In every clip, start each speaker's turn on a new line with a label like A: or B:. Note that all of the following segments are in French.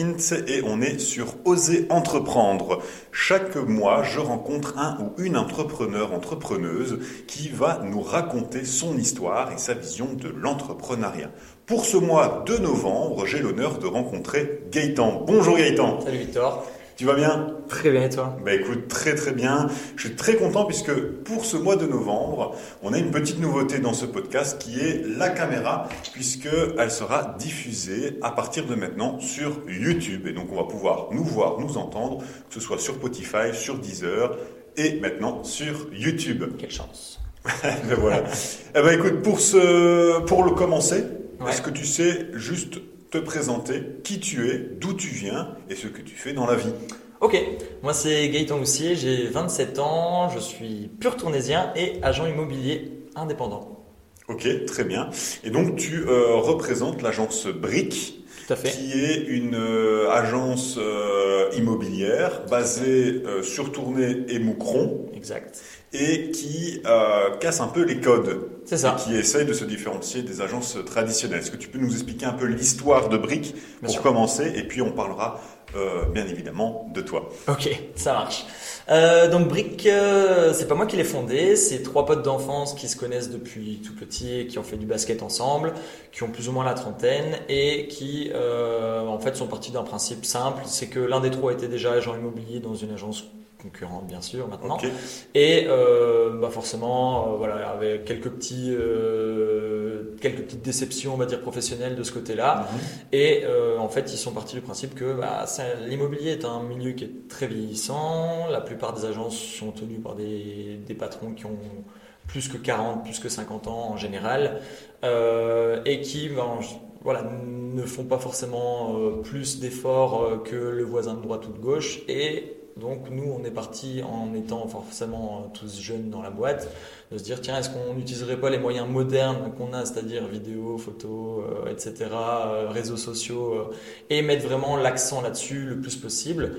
A: Et on est sur Oser Entreprendre. Chaque mois, je rencontre un ou une entrepreneur, entrepreneuse qui va nous raconter son histoire et sa vision de l'entrepreneuriat. Pour ce mois de novembre, j'ai l'honneur de rencontrer Gaëtan. Bonjour Gaëtan.
B: Salut Victor.
A: Tu vas bien?
B: Très bien et toi?
A: Bah écoute, très très bien. Je suis très content puisque pour ce mois de novembre, on a une petite nouveauté dans ce podcast qui est la caméra puisque elle sera diffusée à partir de maintenant sur YouTube et donc on va pouvoir nous voir, nous entendre, que ce soit sur Spotify, sur Deezer et maintenant sur YouTube.
B: Quelle chance.
A: ben voilà. eh ben écoute, pour ce, pour le commencer, est-ce que tu sais juste te présenter qui tu es, d'où tu viens et ce que tu fais dans la vie.
B: Ok, moi c'est Gaëtan Houssier, j'ai 27 ans, je suis pur tournésien et agent immobilier indépendant.
A: Ok, très bien. Et donc tu euh, représentes l'agence BRIC, qui est une euh, agence euh, immobilière basée sur Tournai et Moucron.
B: Exact.
A: Et qui casse un peu les codes.
B: C'est ça.
A: Et qui essaye de se différencier des agences traditionnelles. Est-ce que tu peux nous expliquer un peu l'histoire de Brick pour commencer Et puis on parlera euh, bien évidemment de toi.
B: Ok, ça marche. Euh, donc Brick, euh, c'est pas moi qui l'ai fondé, c'est trois potes d'enfance qui se connaissent depuis tout petit et qui ont fait du basket ensemble, qui ont plus ou moins la trentaine et qui en fait sont partis d'un principe simple, c'est que l'un des trois était déjà agent immobilier dans une agence concurrente bien sûr maintenant. Et euh, bah forcément euh, voilà avec quelques petits euh, quelques petites déceptions on va dire professionnelles de ce côté-là. Mhm. et euh, en fait ils sont partis du principe que bah, l'immobilier est un milieu qui est très vieillissant. La plupart des agences sont tenues par des, des patrons qui ont plus que 40 plus que 50 ans en général et qui ben, voilà, ne font pas forcément plus d'efforts que le voisin de droite ou de gauche. Et donc nous, on est parti en étant forcément tous jeunes dans la boîte, de se dire tiens, est-ce qu'on n'utiliserait pas les moyens modernes qu'on a, c'est-à-dire vidéo, photo, euh, etc., euh, réseaux sociaux, euh, et mettre vraiment l'accent là-dessus le plus possible.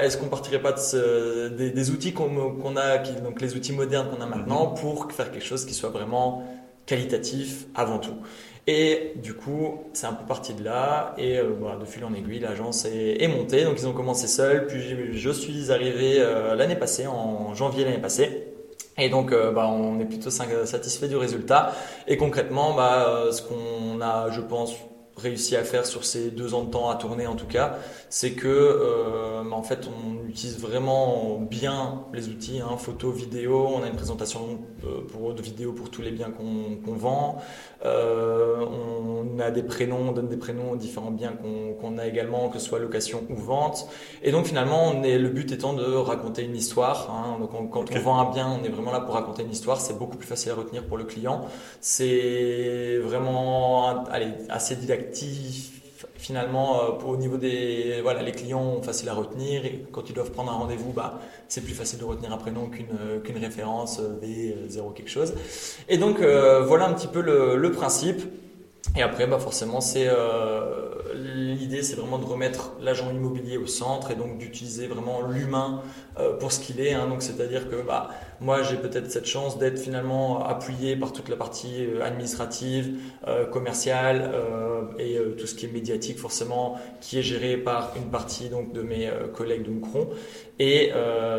B: est-ce qu'on partirait pas de des, outils qu'on a, donc les outils modernes qu'on a maintenant, mhm. pour faire quelque chose qui soit vraiment qualitatif avant tout. Et du coup, c'est un peu parti de là. Et euh, bah, de fil en aiguille, l'agence est, montée. Donc, ils ont commencé seuls. Puis, je suis arrivé euh, l'année passée, en janvier l'année passée. Et donc, euh, bah, on est plutôt satisfait du résultat. Et concrètement, bah, ce qu'on a, je pense, réussi à faire sur ces deux ans de temps à tourner en tout cas, c'est que euh, en fait on utilise vraiment bien les outils, hein, photo, vidéo, on a une présentation euh, pour, de vidéo pour tous les biens qu'on vend, euh, on a des prénoms, on donne des prénoms aux différents biens qu'on a également, que ce soit location ou vente, et donc finalement on est, le but étant de raconter une histoire, hein, donc quand on vend un bien on est vraiment là pour raconter une histoire, c'est beaucoup plus facile à retenir pour le client, c'est vraiment allez, assez didactique finalement euh, au niveau des voilà les clients facile à retenir et quand ils doivent prendre un rendez-vous bah c'est plus facile de retenir un prénom qu'une euh, qu'une référence V0 euh, quelque chose et donc voilà un petit peu le, le principe et après bah forcément c'est l'idée c'est vraiment de remettre l'agent immobilier au centre et donc d'utiliser vraiment l'humain pour ce qu'il est hein. donc c'est à dire que bah moi, j'ai peut-être cette chance d'être finalement appuyé par toute la partie euh, administrative, euh, commerciale euh, et tout ce qui est médiatique forcément, qui est géré par une partie donc de mes collègues de Moucron. Et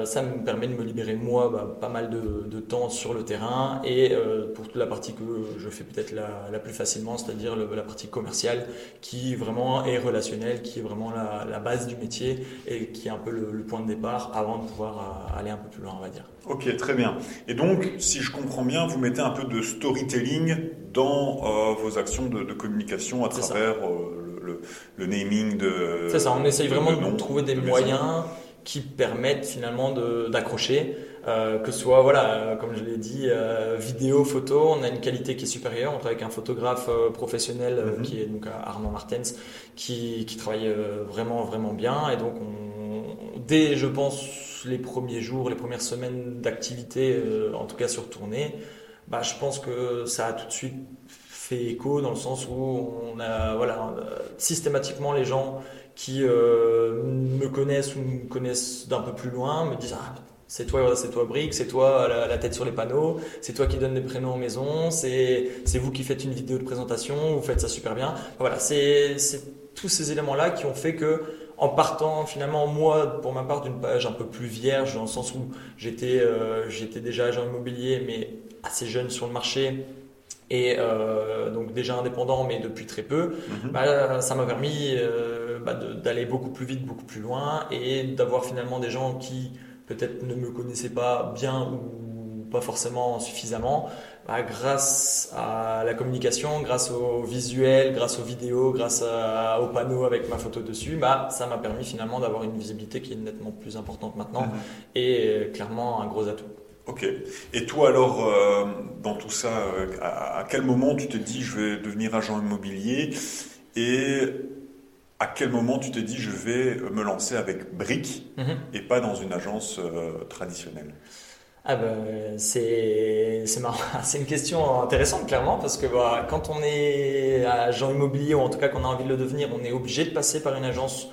B: ça me permet de me libérer moi bah, pas mal de, temps sur le terrain et pour toute la partie que je fais peut-être la, plus facilement, c'est-à-dire la partie commerciale qui vraiment est relationnelle, qui est vraiment la, base du métier et qui est un peu le, le point de départ avant de pouvoir aller un peu plus loin, on va dire.
A: Ok, très bien. Et donc, si je comprends bien, vous mettez un peu de storytelling dans euh, vos actions de, communication à travers euh, le, naming de.
B: C'est ça, on essaye vraiment de, trouver des moyens qui permettent finalement d'accrocher. Euh, que ce soit, voilà, comme je l'ai dit, vidéo, photo, on a une qualité qui est supérieure. On travaille avec un photographe professionnel mhm. qui est donc Armand Martens, qui, qui travaille vraiment, vraiment bien. Et donc, on, dès, je pense, les premiers jours, les premières semaines d'activité, euh, en tout cas sur tournée, bah, je pense que ça a tout de suite fait écho dans le sens où on a voilà systématiquement les gens qui euh, me connaissent ou me connaissent d'un peu plus loin me disent ah C'est toi, c'est toi Brick, c'est toi la, tête sur les panneaux, c'est toi qui donne les prénoms en maison, c'est vous qui faites une vidéo de présentation, vous faites ça super bien. Voilà, c'est tous ces éléments-là qui ont fait que en partant finalement moi pour ma part d'une page un peu plus vierge dans le sens où j'étais euh, j'étais déjà agent immobilier mais assez jeune sur le marché et euh, donc déjà indépendant mais depuis très peu,
A: Mhm.
B: bah, ça m'a permis euh, bah, d'aller beaucoup plus vite, beaucoup plus loin et d'avoir finalement des gens qui peut-être ne me connaissaient pas bien ou pas forcément suffisamment, bah, grâce à la communication, grâce au visuel, grâce aux vidéos, grâce à- aux panneaux avec ma photo dessus, bah, ça m'a permis finalement d'avoir une visibilité qui est nettement plus importante maintenant
A: Mhm.
B: et euh, clairement un gros atout.
A: Ok. Et toi alors, euh, dans tout ça, euh, à, à quel moment tu te dis je vais devenir agent immobilier et à quel moment tu te dis je vais me lancer avec Brick
B: Mhm.
A: et pas dans une agence euh, traditionnelle?
B: Ah ben, c'est marrant. C'est une question intéressante clairement parce que bah, quand on est agent immobilier ou en tout cas qu'on a envie de le devenir, on est obligé de passer par une agence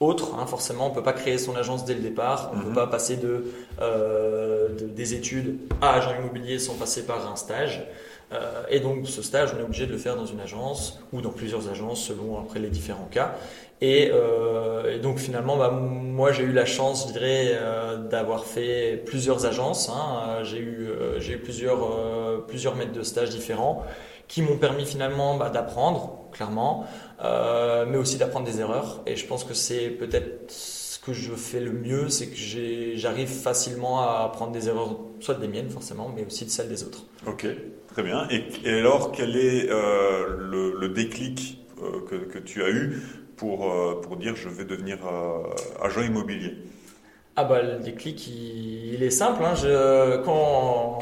B: autre. hein, forcément, on peut pas créer son agence dès le départ. On
A: Mhm.
B: peut pas passer de, euh, de- des études à agent immobilier sans passer par un stage. Euh, et donc ce stage, on est obligé de le faire dans une agence ou dans plusieurs agences selon après les différents cas. Et, euh, et donc finalement, bah, moi j'ai eu la chance, je dirais, euh, d'avoir fait plusieurs agences. hein. Euh, J'ai eu, eu plusieurs, plusieurs maîtres de stage différents qui m'ont permis finalement bah, d'apprendre, clairement, mais aussi d'apprendre des erreurs. Et je pense que c'est peut-être ce que je fais le mieux, c'est que j'arrive facilement à apprendre des erreurs, soit des miennes forcément, mais aussi de celles des autres.
A: Ok, très bien. Et, alors, quel est le, déclic que tu as eu pour, euh, pour dire je vais devenir euh, agent immobilier
B: Ah bah le déclic il, il est simple. Hein. Je, quand,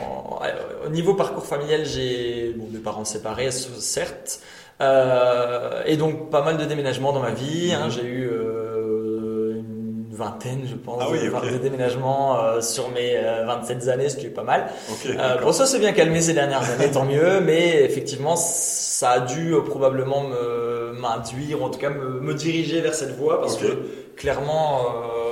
B: au niveau parcours familial, j'ai bon, des parents séparés, certes, euh, et donc pas mal de déménagements dans ma vie. hein.
A: Mhm.
B: J'ai eu euh, vingtaine, je pense,
A: Ah oui,
B: de,
A: ok.
B: de déménagements euh, sur mes euh, 27 années, ce qui est pas mal.
A: Ok,
B: Euh, bon, ça s'est bien calmé ces dernières années, tant mieux, mais effectivement, ça a dû euh, probablement me m'induire, en tout cas me, me diriger vers cette voie, parce que clairement,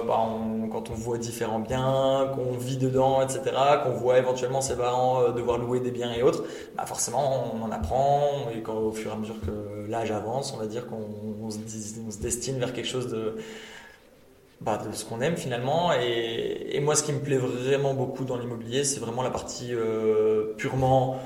B: bah, on- quand on voit différents biens, qu'on vit dedans, etc., qu'on voit éventuellement ses parents devoir louer des biens et autres, bah forcément, on en apprend, et quand, au fur et à mesure que l'âge avance, on va dire qu'on on se, dis- on se destine vers quelque chose de bah, de ce qu'on aime finalement. Et, moi, ce qui me plaît vraiment beaucoup dans l'immobilier, c'est vraiment la partie euh, purement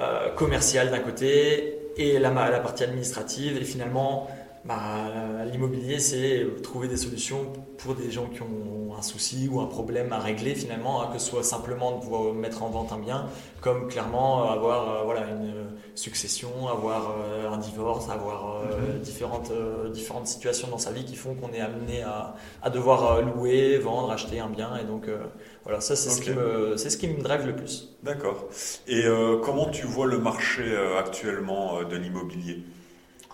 B: euh, commerciale d'un côté et la partie administrative. Et finalement, bah, l'immobilier, c'est trouver des solutions pour des gens qui ont un souci ou un problème à régler finalement, hein, que ce soit simplement de pouvoir mettre en vente un bien, comme clairement avoir euh, voilà, une succession, avoir euh, un divorce, avoir euh, différentes, euh, différentes situations dans sa vie qui font qu'on est amené à, à devoir euh, louer, vendre, acheter un bien. Et donc euh, voilà, ça c'est ce,
A: Ok.
B: qui me- c'est ce qui me drive le plus.
A: D'accord. Et euh, comment tu vois le marché euh, actuellement euh, de l'immobilier?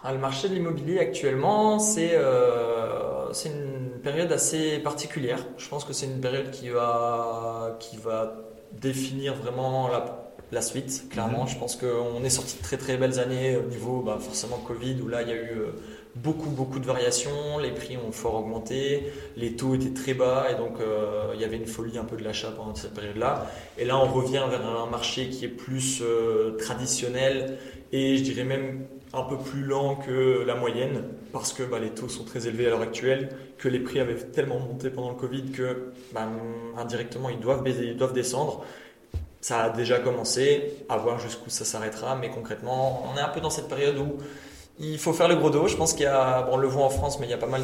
B: Le marché de l'immobilier actuellement, c'est euh, une période assez particulière. Je pense que c'est une période qui va, qui va définir vraiment la, la suite, clairement.
A: Mhm.
B: Je pense qu'on est sorti de très très belles années au niveau bah, forcément Covid, où là il y a eu euh, beaucoup beaucoup de variations, les prix ont fort augmenté, les taux étaient très bas et donc euh, il y avait une folie un peu de l'achat pendant cette période-là. Et là on revient vers un marché qui est plus euh, traditionnel et je dirais même un peu plus lent que la moyenne parce que bah, les taux sont très élevés à l'heure actuelle, que les prix avaient tellement monté pendant le Covid que bah, indirectement ils doivent, baiser- ils doivent descendre. Ça a déjà commencé, à voir jusqu'où ça s'arrêtera, mais concrètement, on est un peu dans cette période où il faut faire le gros dos. Je pense qu'il y a, bon, on le voit en France, mais il y a pas mal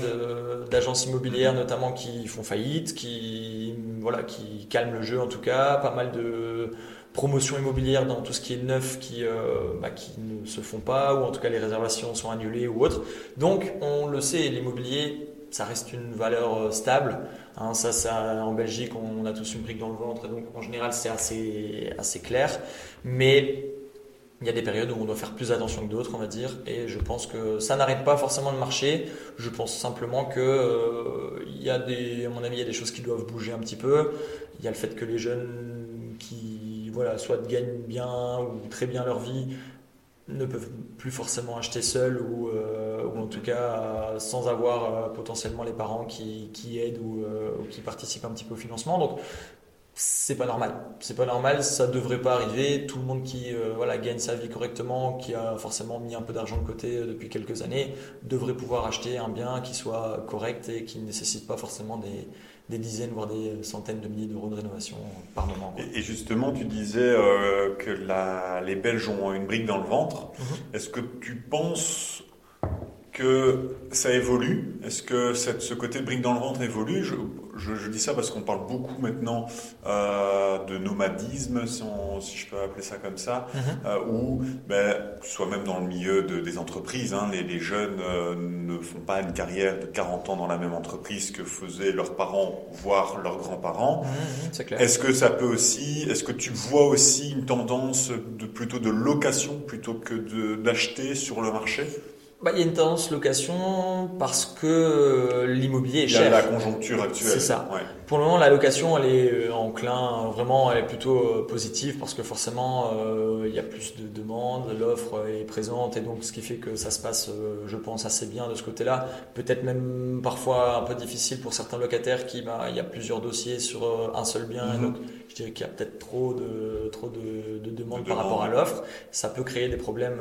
B: d'agences immobilières notamment qui font faillite, qui, voilà, qui calment le jeu en tout cas, pas mal de promotions immobilières dans tout ce qui est neuf qui, euh, bah, qui ne se font pas, ou en tout cas les réservations sont annulées ou autres. Donc on le sait, l'immobilier, ça reste une valeur euh, stable. Hein, ça, ça, en Belgique, on a tous une brique dans le ventre, et donc en général c'est assez, assez clair. Mais il y a des périodes où on doit faire plus attention que d'autres, on va dire, et je pense que ça n'arrête pas forcément le marché. Je pense simplement que euh, il y a à mon avis, il y a des choses qui doivent bouger un petit peu. Il y a le fait que les jeunes qui, voilà, soit gagnent bien ou très bien leur vie, ne peuvent plus forcément acheter seuls ou, euh, ou en tout cas sans avoir potentiellement les parents qui, qui aident ou, ou, qui participent un petit peu au financement. Donc c'est pas normal. C'est pas normal, ça devrait pas arriver. Tout le monde qui euh, voilà, gagne sa vie correctement, qui a forcément mis un peu d'argent de côté euh, depuis quelques années, devrait pouvoir acheter un bien qui soit correct et qui ne nécessite pas forcément des, des dizaines, voire des centaines de milliers d'euros de rénovation par moment.
A: Et, justement, tu disais euh, que la, les Belges ont une brique dans le ventre. Mhm. Est-ce que tu penses que ça évolue? Est-ce que cette, ce côté de brique dans le ventre évolue? Je, je, dis ça parce qu'on parle beaucoup maintenant euh, de nomadisme, si, si, je peux appeler ça comme ça, mhm. euh, où, ben, soit même dans le milieu de, des entreprises, hein, les, les, jeunes euh, ne font pas une carrière de 40 ans dans la même entreprise que faisaient leurs parents, voire leurs grands-parents. Mhm, mhm, est-ce que ça peut aussi, est-ce que tu vois aussi une tendance de plutôt de location plutôt que d'acheter sur le marché?
B: Bah, il y a une tendance location parce que euh, l'immobilier est cher.
A: La conjoncture actuelle.
B: C'est ça. Pour le moment, la location, elle est euh, enclin, vraiment, elle est plutôt euh, positive parce que forcément, il y a plus de demandes, l'offre est présente et donc ce qui fait que ça se passe, je pense, assez bien de ce côté-là. Peut-être même parfois un peu difficile pour certains locataires qui, bah, il y a plusieurs dossiers sur un seul bien et mhm. donc je dirais qu'il y a peut-être trop de, trop de, de demandes par rapport à l'offre. Ça peut créer des problèmes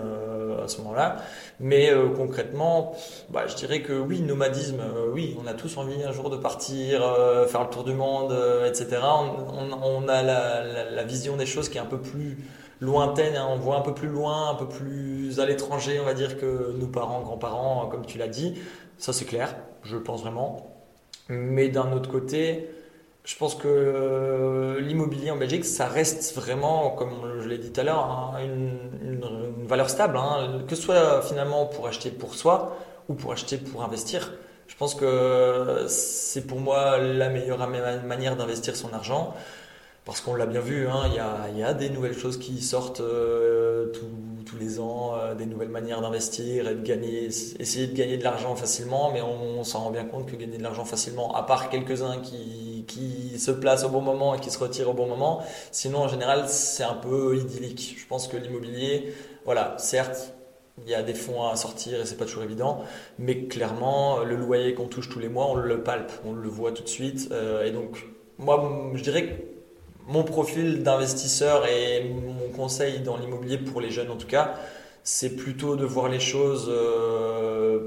B: à ce moment-là. Mais concrètement, bah, je dirais que oui, nomadisme, euh, oui, on a tous envie un jour de partir, euh, faire le tour du monde, euh, etc. On, a la, vision des choses qui est un peu plus lointaine, hein. on voit un peu plus loin, un peu plus à l'étranger, on va dire, que nos parents, grands-parents, comme tu l'as dit. Ça, c'est clair, je pense vraiment. Mais d'un autre côté, je pense que l'immobilier en Belgique, ça reste vraiment, comme je l'ai dit tout à l'heure, hein, une, valeur stable, hein, que ce soit finalement pour acheter pour soi ou pour acheter pour investir. Je pense que c'est pour moi la meilleure manière d'investir son argent. Parce qu'on l'a bien vu, hein, il y, a, des nouvelles choses qui sortent euh, tous les ans, euh, des nouvelles manières d'investir et de gagner, essayer de gagner de l'argent facilement, mais on, s'en rend bien compte que gagner de l'argent facilement, à part quelques-uns qui, qui se placent au bon moment et qui se retirent au bon moment, sinon en général c'est un peu idyllique. Je pense que l'immobilier, voilà, certes, il y a des fonds à sortir et c'est pas toujours évident, mais clairement le loyer qu'on touche tous les mois, on le palpe, on le voit tout de suite, euh, et donc moi je dirais que mon profil d'investisseur et mon conseil dans l'immobilier pour les jeunes en tout cas, c'est plutôt de voir les choses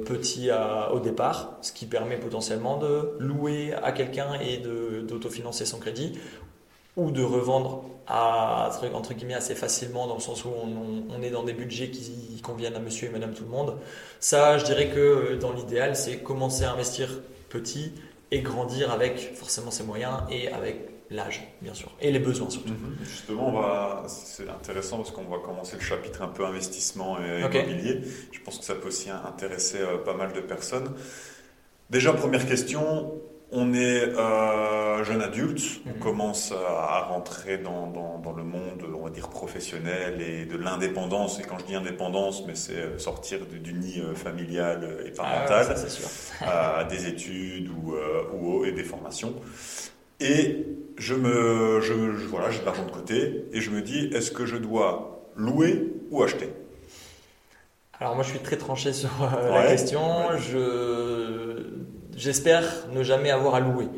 B: petit au départ, ce qui permet potentiellement de louer à quelqu'un et d'autofinancer son crédit, ou de revendre assez facilement dans le sens où on, est dans des budgets qui conviennent à monsieur et madame tout le monde. Ça, je dirais que euh, dans l'idéal, c'est commencer à investir petit et grandir avec forcément ses moyens et avec l'âge, bien sûr, et les besoins surtout. Mhm.
A: Justement, va... c'est intéressant parce qu'on va commencer le chapitre un peu investissement et immobilier. Je pense que ça peut aussi intéresser euh, pas mal de personnes. Déjà, première question, on est euh, jeune adulte, on mhm. commence à rentrer dans, dans, le monde, on va dire, professionnel et de l'indépendance. Et quand je dis indépendance, mais c'est euh, sortir du, nid familial et ah parental, à des études ou, ou, et des formations. Et je me, je, voilà, j'ai de l'argent de côté et je me dis, est-ce que je dois louer ou acheter?
B: Alors moi, je suis très tranché sur euh, la question. Je, j'espère ne jamais avoir à louer.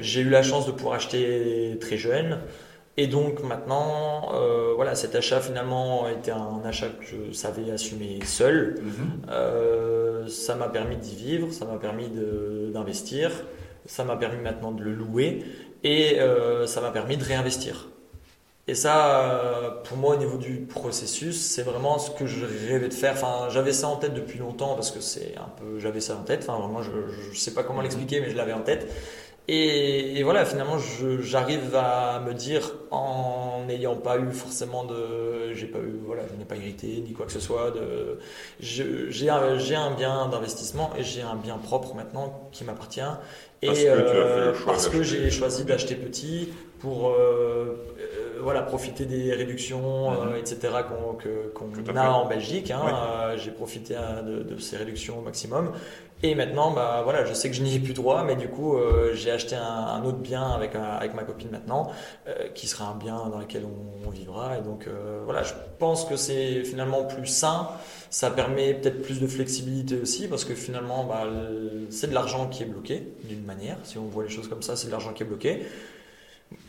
B: J'ai eu la chance de pouvoir acheter très jeune. Et donc maintenant, euh, voilà, cet achat finalement était un achat que je savais assumer seul. Mhm. Euh, ça m'a permis d'y vivre, ça m'a permis d'investir. Ça m'a permis maintenant de le louer et euh, ça m'a permis de réinvestir. Et ça, euh, pour moi, au niveau du processus, c'est vraiment ce que je rêvais de faire. Enfin, j'avais ça en tête depuis longtemps parce que c'est un peu, j'avais ça en tête. Enfin, je, ne sais pas comment l'expliquer, mais je l'avais en tête. Et, voilà, finalement, j'arrive à me dire, en n'ayant pas eu forcément de, j'ai pas eu, voilà, je n'ai pas hérité ni quoi que ce soit. De, j'ai un, un bien d'investissement et j'ai un bien propre maintenant qui m'appartient. Et parce que, euh, parce que j'ai choisi d'acheter petit pour euh, voilà, profiter des réductions,
A: Mhm.
B: euh, etc. qu'on a
A: fait.
B: en Belgique. hein. Euh, J'ai profité euh, de, de ces réductions au maximum. Et maintenant, bah, voilà, je sais que je n'y ai plus droit, mais du coup, euh, j'ai acheté un, un autre bien avec, un- avec ma copine maintenant, qui sera un bien dans lequel on, on vivra. Et donc, voilà, je pense que c'est finalement plus sain. Ça permet peut-être plus de flexibilité aussi, parce que finalement, bah, c'est de l'argent qui est bloqué, d'une manière. Si on voit les choses comme ça, c'est de l'argent qui est bloqué.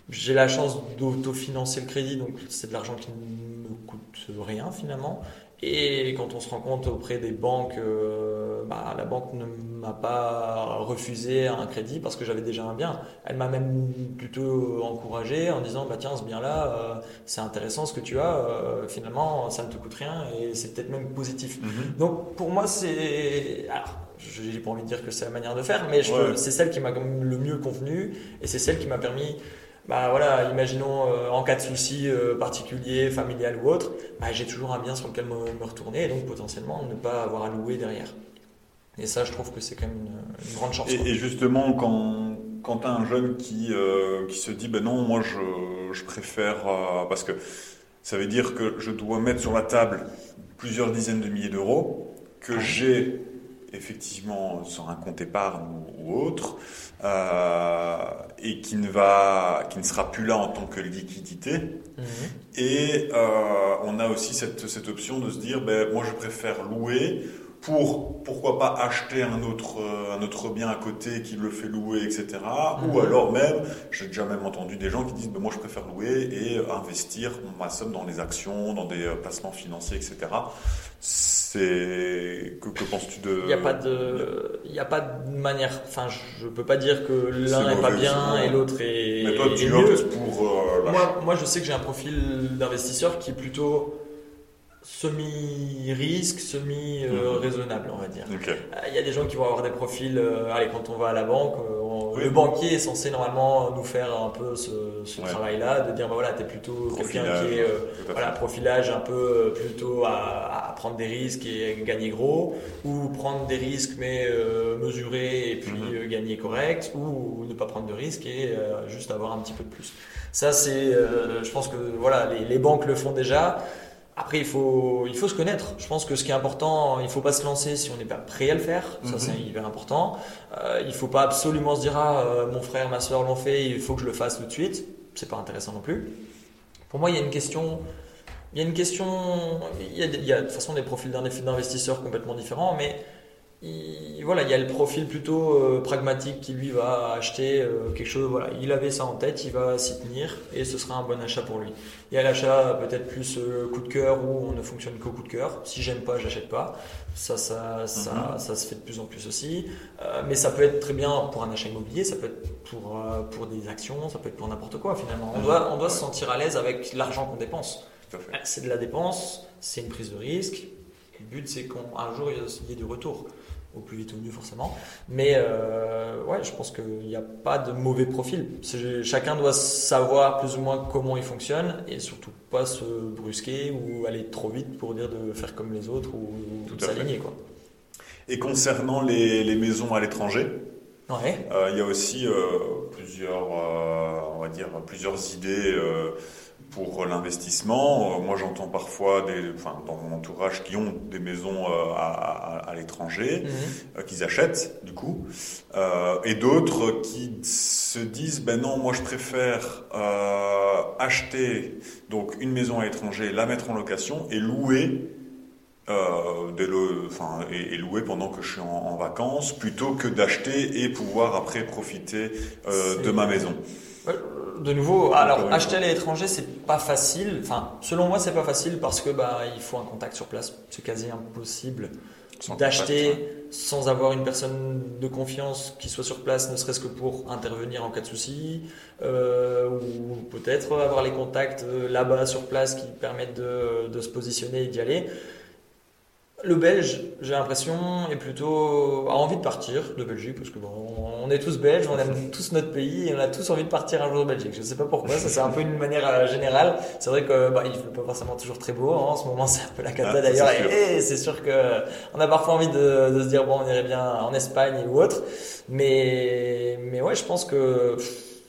B: J'ai la chance d'autofinancer le crédit, donc c'est de l'argent qui ne me coûte rien finalement. Et quand on se rend compte auprès des banques, euh, bah, la banque ne m'a pas refusé un crédit parce que j'avais déjà un bien. Elle m'a même plutôt encouragé en disant bah tiens ce bien-là, euh, c'est intéressant ce que tu as. euh, finalement, ça ne te coûte rien et c'est peut-être même positif.
A: Mhm.
B: Donc pour moi c'est alors j'ai pas envie de dire que c'est la manière de faire, mais je-
A: Ouais.
B: c'est celle qui m'a le mieux convenu et c'est celle qui m'a permis. Bah voilà, imaginons euh, en cas de souci euh, particulier, familial ou autre, bah, j'ai toujours un bien sur lequel me, me retourner et donc potentiellement ne pas avoir à louer derrière. Et ça, je trouve que c'est quand même une, une grande chance.
A: Et, et justement, quand, quand tu as un jeune qui, euh, qui se dit, ben non, moi je, je préfère, parce que ça veut dire que je dois mettre sur la table plusieurs dizaines de milliers d'euros, que j'ai effectivement sur un compte épargne ou, autre, euh, et qui ne, va, qui ne sera plus là en tant que liquidité.
B: Mhm.
A: Et euh, on a aussi cette, cette option de se dire, ben, moi je préfère louer pour, pourquoi pas, acheter un autre, euh, un autre bien à côté qui le fait louer, etc. Ou
B: Mhm.
A: alors même, j'ai déjà même entendu des gens qui disent, ben, moi je préfère louer et investir ma somme dans les actions, dans des euh, placements financiers, etc. C'est... Que, que penses-tu de...
B: Il n'y a pas de, il y a pas de manière. Enfin, je peux pas dire que l'un n'est pas bien et l'autre est,
A: Mais toi tu optes pour euh.
B: Moi, moi, je sais que j'ai un profil d'investisseur qui est plutôt semi-risque, semi-raisonnable, on va dire.
A: Ok.
B: Euh, Il y a des gens qui vont avoir des profils. euh, allez, quand on va à la banque, euh, on-
A: Oui.
B: le banquier est censé normalement nous faire un peu ce, ce
A: Ouais.
B: travail-là, de dire bah voilà, t'es plutôt quelqu'un
A: Profilage,
B: qui est voilà, profilage un peu plutôt à, à prendre des risques et gagner gros, ou prendre des risques mais euh, mesurer et puis
A: Mhm.
B: gagner correct, ou ne pas prendre de risques et euh, juste avoir un petit peu de plus. Ça, c'est, euh, je pense que voilà, les, les banques le font déjà. Après, il faut, il faut se connaître. Je pense que ce qui est important, il faut pas se lancer si on n'est pas prêt à le faire. Ça,
A: Mhm.
B: c'est hyper important. Euh, il faut pas absolument se dire ah euh, mon frère, ma soeur l'ont fait, il faut que je le fasse tout de suite. C'est pas intéressant non plus. Pour moi, il y a une question. Il y a une question. Il y a, il y a de toute façon des profils d'inv- d'investisseurs complètement différents, mais il, voilà, il y a le profil plutôt euh, pragmatique qui lui va acheter euh, quelque chose. Voilà, il avait ça en tête, il va s'y tenir et ce sera un bon achat pour lui. Il y a l'achat peut-être plus euh, coup de cœur où on ne fonctionne qu'au coup de cœur. Si j'aime pas, j'achète pas. Ça, ça, ça, ça se fait de plus en plus aussi. Mais ça peut être très bien pour un achat immobilier, ça peut être pour, pour des actions, ça peut être pour n'importe quoi finalement. On
A: Mhm.
B: doit, on doit se sentir à l'aise avec l'argent qu'on dépense. C'est de la dépense, c'est une prise de risque. Le but, c'est qu'un jour, il y ait du retour. Au plus vite au mieux, forcément. Mais euh, ouais, je pense qu'il n'y a pas de mauvais profil. Chacun doit savoir plus ou moins comment il fonctionne et surtout pas se brusquer ou aller trop vite pour dire de faire comme les autres ou, ou
A: Tout
B: de s'aligner. quoi.
A: Et concernant les, les maisons à l'étranger,
B: Ouais.
A: Euh, il y a aussi euh, plusieurs, on va dire, plusieurs idées pour l'investissement. Euh, moi, j'entends parfois, des, enfin, dans mon entourage, qui ont des maisons euh, à, à- à l'étranger,
B: Mhm.
A: euh, qu'ils achètent, du coup, Euh, et d'autres qui se disent, ben non, moi, je préfère euh, acheter donc une maison à l'étranger, la mettre en location et louer. Euh, des lo- enfin, et, et louer pendant que je suis en, en vacances plutôt que d'acheter et pouvoir après profiter de ma maison.
B: Ouais, De nouveau, alors acheter à l'étranger, c'est pas facile. Enfin, selon moi, c'est pas facile parce que bah il faut un contact sur place. C'est quasi impossible d'acheter sans avoir une personne de confiance qui soit sur place, ne serait-ce que pour intervenir en cas de souci, euh, ou peut-être avoir les contacts euh, là-bas sur place qui permettent de, de se positionner et d'y aller. Le Belge, j'ai l'impression, est plutôt a envie de partir de Belgique parce que bon, on est tous belges, on aime tous notre pays et on a tous envie de partir un jour de Belgique. Je sais pas pourquoi, ça c'est un peu une manière euh, générale. C'est vrai que bah, il fait pas forcément toujours très beau hein, en ce moment, c'est un peu la cata
A: Ah,
B: d'ailleurs. Et, et c'est sûr que on a parfois envie de, de se dire bon, on irait bien en Espagne ou autre, mais mais ouais, je pense que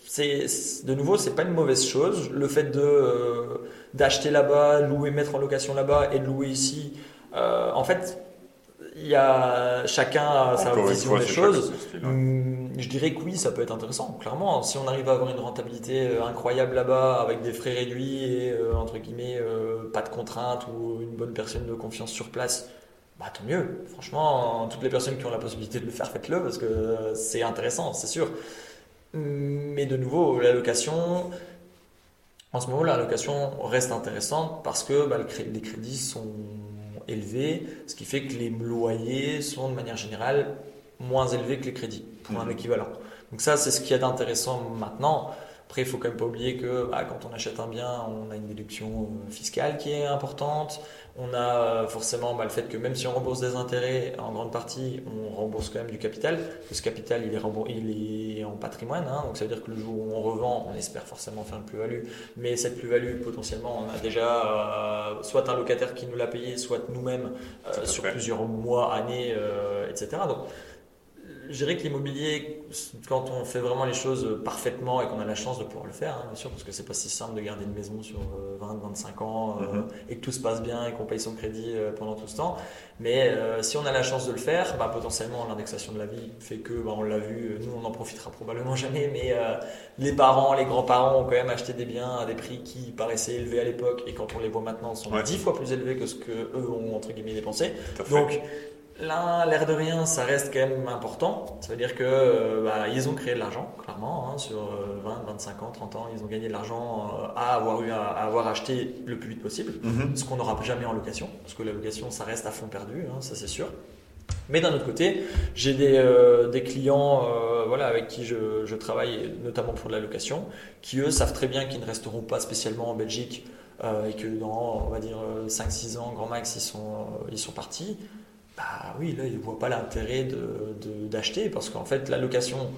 B: c'est de nouveau, c'est pas une mauvaise chose. Le fait de euh, d'acheter là-bas, louer, mettre en location là-bas et de louer ici, euh, en fait, il y a chacun a sa vision des choses. Hum, je dirais que oui, ça peut être intéressant. Clairement, si on arrive à avoir une rentabilité euh, incroyable là-bas avec des frais réduits et entre guillemets pas de contraintes ou une bonne personne de confiance sur place. Bah, tant mieux. Franchement, toutes les personnes qui ont la possibilité de le faire, faites-le parce que c'est intéressant, c'est sûr. Mais de nouveau, la location, en ce moment, la location reste intéressante parce que bah, les crédits sont élevés, ce qui fait que les loyers sont de manière générale moins élevés que les crédits pour un mmh. équivalent. Donc ça, c'est ce qui est intéressant maintenant. Après, il faut quand même pas oublier que bah, quand on achète un bien, on a une déduction euh, fiscale qui est importante. On a euh, forcément bah, le fait que même si on rembourse des intérêts, en grande partie, on rembourse quand même du capital. Ce capital, il est, il est en patrimoine. Hein. donc ça veut dire que le jour où on revend, on espère forcément faire une plus-value. Mais cette plus-value, potentiellement, on a déjà euh, soit un locataire qui nous l'a payé, soit nous-mêmes sur plusieurs mois, années, etc. Donc je dirais que l'immobilier, quand on fait vraiment les choses parfaitement et qu'on a la chance de pouvoir le faire, hein, bien sûr, parce que c'est pas si simple de garder une maison sur 20, euh, 25 ans euh, mhm. et que tout se passe bien et qu'on paye son crédit euh, pendant tout ce temps. Mais si on a la chance de le faire, bah, potentiellement l'indexation de la vie fait que, bah, on l'a vu, nous on n'en profitera probablement jamais, mais les parents, les grands-parents ont quand même acheté des biens à des prix qui paraissaient élevés à l'époque et quand on les voit maintenant sont dix fois plus élevés que ce que eux ont entre guillemets dépensé. Donc Là, l'air de rien, ça reste quand même important. Ça veut dire que euh, bah, ils ont créé de l'argent, clairement, hein, sur 20, 25 ans, 30 ans, ils ont gagné de l'argent euh, à avoir eu à, avoir acheté le plus vite possible, mhm. ce qu'on n'aura jamais en location, parce que la location, ça reste à fond perdu, hein, ça c'est sûr. Mais d'un autre côté, j'ai des, euh, des, clients voilà, avec qui je, je, travaille, notamment pour de la location, qui eux savent très bien qu'ils ne resteront pas spécialement en Belgique et que dans, on va dire, 5-6 ans, grand max, ils sont, ils sont partis bah oui, là, ils ne voient pas l'intérêt d'acheter parce qu'en fait, la location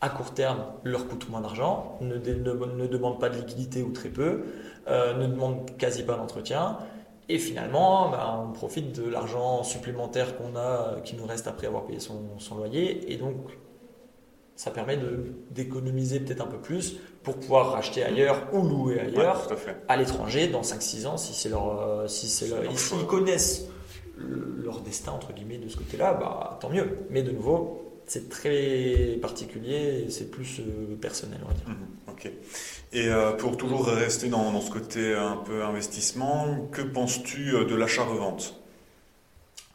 B: à court terme leur coûte moins d'argent, ne, ne, demande pas de liquidité ou très peu, euh, ne demande quasi pas d'entretien. Et finalement, bah, on profite de l'argent supplémentaire qu'on a, qui nous reste après avoir payé son, loyer. Et donc, ça permet d'économiser peut-être un peu plus pour pouvoir racheter ailleurs ou louer ailleurs, à, l'étranger, dans 5-6 ans, si c'est leur, euh, si c'est leur, ils connaissent leur destin, entre guillemets, de ce côté-là, bah, tant mieux. Mais de nouveau, c'est très particulier c'est plus euh, personnel, on va dire.
A: Mhm, ok. Et euh, pour toujours rester dans, dans, ce côté un peu investissement, que penses-tu euh, de l'achat-revente?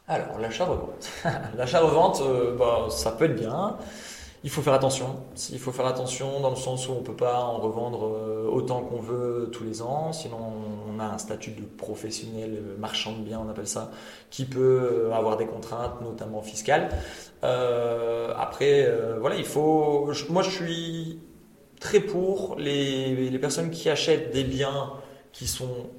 B: Alors, l'achat-revente. l'achat-revente, bah, ça peut être bien. Il faut faire attention. Il faut faire attention dans le sens où on ne peut pas en revendre euh, autant qu'on veut tous les ans. Sinon, on a un statut de professionnel euh, marchand de biens, on appelle ça, qui peut euh, avoir des contraintes, notamment fiscales. après, voilà, il faut. Moi, je suis très pour les, les personnes qui achètent des biens qui sont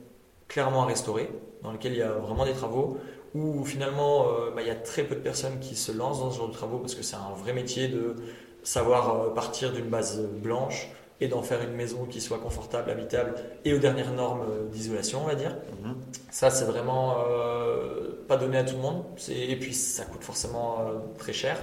B: clairement à restaurer, dans lesquels il y a vraiment des travaux où finalement euh, bah, il y a très peu de personnes qui se lancent dans ce genre de travaux parce que c'est un vrai métier de savoir euh, partir d'une base blanche et d'en faire une maison qui soit confortable, habitable et aux dernières normes euh, d'isolation, on va dire. Mhm. Ça, c'est vraiment pas donné à tout le monde. Et puis, ça coûte forcément très cher.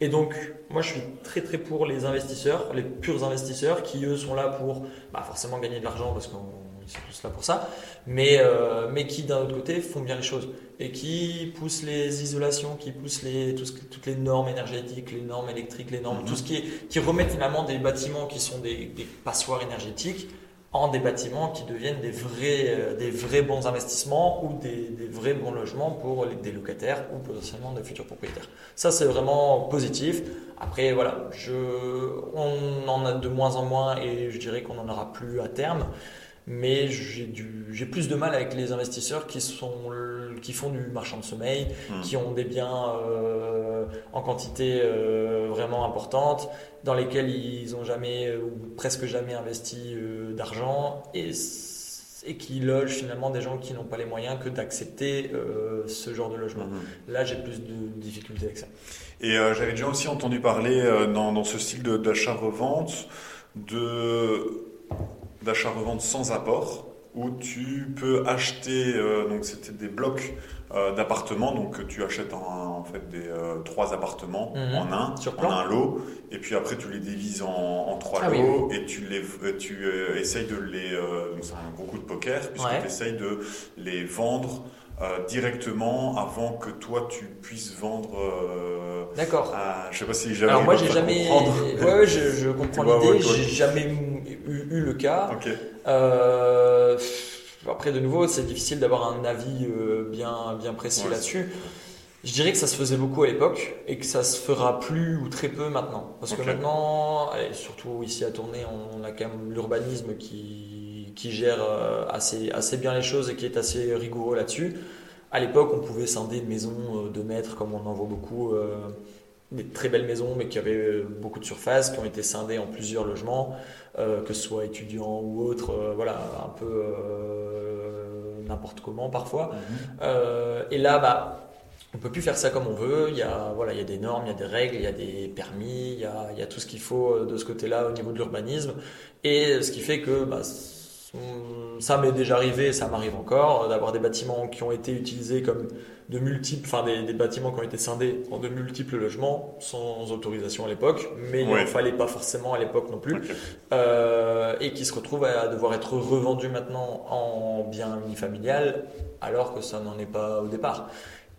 B: Et donc, moi, je suis très très pour les investisseurs, les purs investisseurs qui, eux, sont là pour bah, forcément gagner de l'argent parce qu'on sont tous là pour ça, mais, euh, mais qui d'un autre côté font bien les choses et qui poussent les isolations, qui poussent les, toutes les normes énergétiques, les normes électriques, les normes, tout ce qui, est, qui remettent finalement des bâtiments qui sont des, passoires énergétiques en des bâtiments qui deviennent des vrais, euh, des vrais bons investissements ou des, des vrais bons logements pour les, des locataires ou potentiellement des futurs propriétaires. Ça, c'est vraiment positif. Après, voilà, je, on en a de moins en moins et je dirais qu'on n'en aura plus à terme mais j'ai plus de mal avec les investisseurs qui, sont, qui font du marchand de sommeil, hmm. qui ont des biens euh, en quantité euh, vraiment importante, dans lesquels ils n'ont jamais ou presque jamais investi euh, d'argent et, et qui logent finalement des gens qui n'ont pas les moyens que d'accepter ce genre de logement. Hmm. Là, j'ai plus de difficultés avec ça.
A: Et j'avais déjà aussi entendu parler dans, dans, ce style d'achat-revente de d'achat-revente sans apport. où tu peux acheter, euh, donc c'était des blocs euh, d'appartements, donc tu achètes en, en fait des euh, trois appartements
B: Mhm.
A: en un,
B: Sur
A: en un lot, et puis après tu les divises en, en trois
B: Ah oui,
A: lots et tu les, tu essayes de les, donc c'est un gros coup de poker puisque
B: Ouais.
A: tu essayes de les vendre directement avant que toi tu puisses vendre.
B: D'accord.
A: à- je sais pas si j'avais.
B: Alors moi j'ai jamais, ouais, ouais, je, je comprends l'idée.
A: ouais.
B: J'ai jamais eu, eu le cas. Euh, après, de nouveau, c'est difficile d'avoir un avis euh, bien, bien précis
A: Ouais,
B: là-dessus. Je dirais que ça se faisait beaucoup à l'époque et que ça se fera plus ou très peu maintenant. Parce que maintenant, et surtout ici à Tournai, on a quand même l'urbanisme qui, qui gère euh, assez, assez bien les choses et qui est assez rigoureux là-dessus. À l'époque, on pouvait scinder une maison de mètres comme on en voit beaucoup. euh, des très belles maisons, mais qui avaient euh, beaucoup de surface, qui ont été scindées en plusieurs logements, euh, que ce soit étudiants ou autres, euh, voilà, un peu euh, n'importe comment parfois.
A: Mhm.
B: Et là, bah, on peut plus faire ça comme on veut. Il y a, voilà, il y a des normes, il y a des règles, il y a des permis, il y a, il y a tout ce qu'il faut de ce côté-là au niveau de l'urbanisme. Et ce qui fait que bah, ça m'est déjà arrivé, ça m'arrive encore, euh, d'avoir des bâtiments qui ont été utilisés comme de multiples, enfin des, des bâtiments qui ont été scindés en de multiples logements sans autorisation à l'époque, mais il n'en fallait pas forcément à l'époque non plus euh, et qui se retrouve à devoir être revendu maintenant en bien unifamilial alors que ça n'en est pas au départ.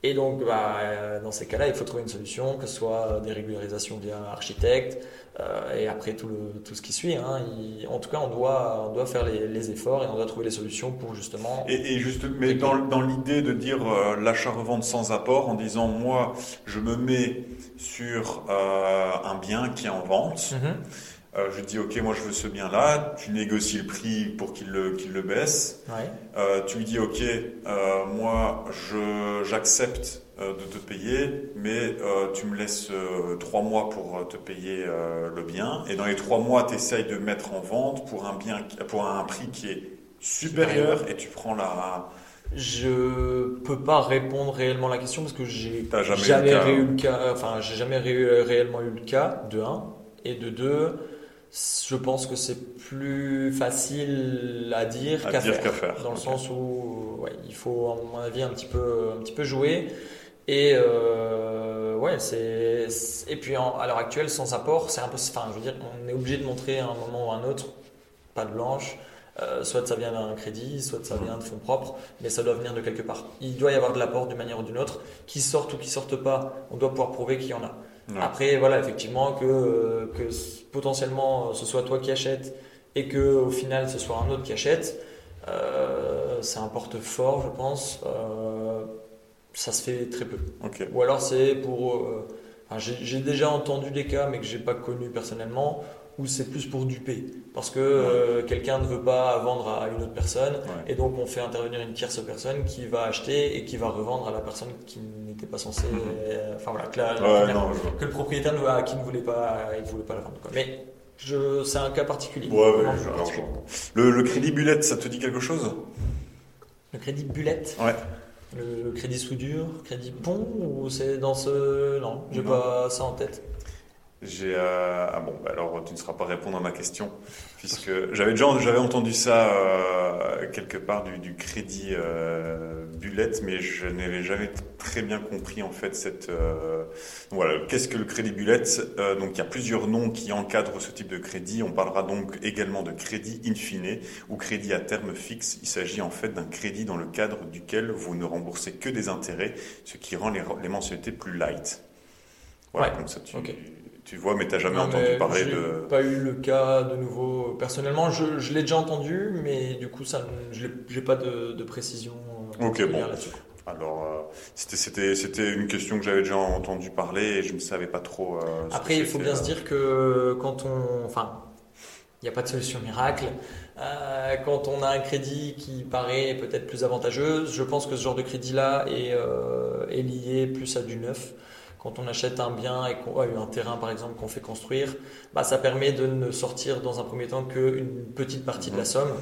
B: Et donc, bah, euh, dans ces cas-là, il faut trouver une solution, que ce soit des régularisations via architecte, euh, et après tout, le, tout ce qui suit. hein. Il- en tout cas, on doit, on doit faire les, les efforts et on doit trouver les solutions pour justement.
A: Et, et juste, mais dans, dans l'idée de dire euh, l'achat-revente sans apport, en disant moi, je me mets sur euh, un bien qui est en vente,
B: Mhm.
A: Euh, je dis ok, moi je veux ce bien-là, tu négocies le prix pour qu'il le, qu'il le baisse,
B: Ouais.
A: Euh, tu lui dis ok, euh, moi je j'accepte euh, de te payer, mais tu me laisses trois mois pour te payer le bien, et dans les trois mois, tu essayes de mettre en vente pour un bien, pour un prix qui est supérieur, et tu prends la
B: Je peux pas répondre réellement à la question parce que j'ai
A: T'as jamais eu le cas.
B: Enfin, j'ai jamais ré- réellement eu le cas. De un et de deux, je pense que c'est plus facile à dire qu'à faire. Dans le sens où, ouais, il faut, à mon avis, un petit peu, un petit peu jouer. Et euh, ouais, c'est c'est- et puis en- à l'heure actuelle, sans apport, c'est un peu. Enfin, je veux dire, on est obligé de montrer à un moment ou à un autre, pas de blanche. Euh, soit ça vient d'un crédit, soit ça vient de fonds propres, mais ça doit venir de quelque part. Il doit y avoir de l'apport d'une manière ou d'une autre. Qui sorte ou qui sorte pas, on doit pouvoir prouver qu'il y en a.
A: Ouais.
B: Après, voilà, effectivement, que, euh, que potentiellement euh, ce soit toi qui achètes et que au final ce soit un autre qui achète, euh, c'est un porte-fort, je pense. Euh, ça se fait très peu. Ou alors c'est pour. euh, enfin, j'ai déjà entendu des cas, mais que j'ai pas connu personnellement, c'est plus pour duper, parce que euh, quelqu'un ne veut pas vendre à une autre personne,
A: Ouais.
B: et donc on fait intervenir une tierce personne qui va acheter et qui va revendre à la personne qui n'était pas censée.
A: Mhm.
B: euh, enfin voilà, que, la-
A: Ouais,
B: la-
A: non, je vois.
B: que le propriétaire ne qui ne voulait pas, il voulait pas la vendre. quoi. Mais c'est un cas particulier.
A: Ouais, ouais,
B: Vraiment
A: je- alors,
B: particulier.
A: je- Le, le crédit bullet, ça te dit quelque chose?
B: Le crédit
A: Ouais.
B: le crédit soudure, crédit pont, ou c'est dans ce. Non, j'ai pas ça en tête.
A: J'ai euh, ah bon, bah alors tu ne seras pas répondre à ma question puisque j'avais déjà j'avais entendu ça euh, quelque part du, du crédit euh, bullet, mais je n'avais jamais très bien compris en fait cette voilà qu'est-ce que le crédit bullet? Donc il y a plusieurs noms qui encadrent ce type de crédit. On parlera donc également de crédit in fine ou crédit à terme fixe. Il s'agit en fait d'un crédit dans le cadre duquel vous ne remboursez que des intérêts, ce qui rend les, les mensualités plus light. Voilà,
B: Ouais,
A: comme ça tu. Tu vois, mais tu n'as jamais
B: Non,
A: entendu parler de.
B: pas eu le cas de nouveau. Personnellement, je, je l'ai déjà entendu, mais du coup, ça, je n'ai pas de, de précision euh,
A: Ok, bon. Alors, euh, c'était, c'était, une question que j'avais déjà entendu parler et je ne savais pas trop. euh, ce
B: Après, il faut bien se dire que quand on. Enfin, il n'y a pas de solution miracle. Euh, quand on a un crédit qui paraît peut-être plus avantageux, je pense que ce genre de crédit-là est, euh, est lié plus à du neuf. Quand on achète un bien et qu'on, ouais, un terrain par exemple qu'on fait construire, bah, ça permet de ne sortir dans un premier temps qu'une petite partie de la
A: Mhm.
B: somme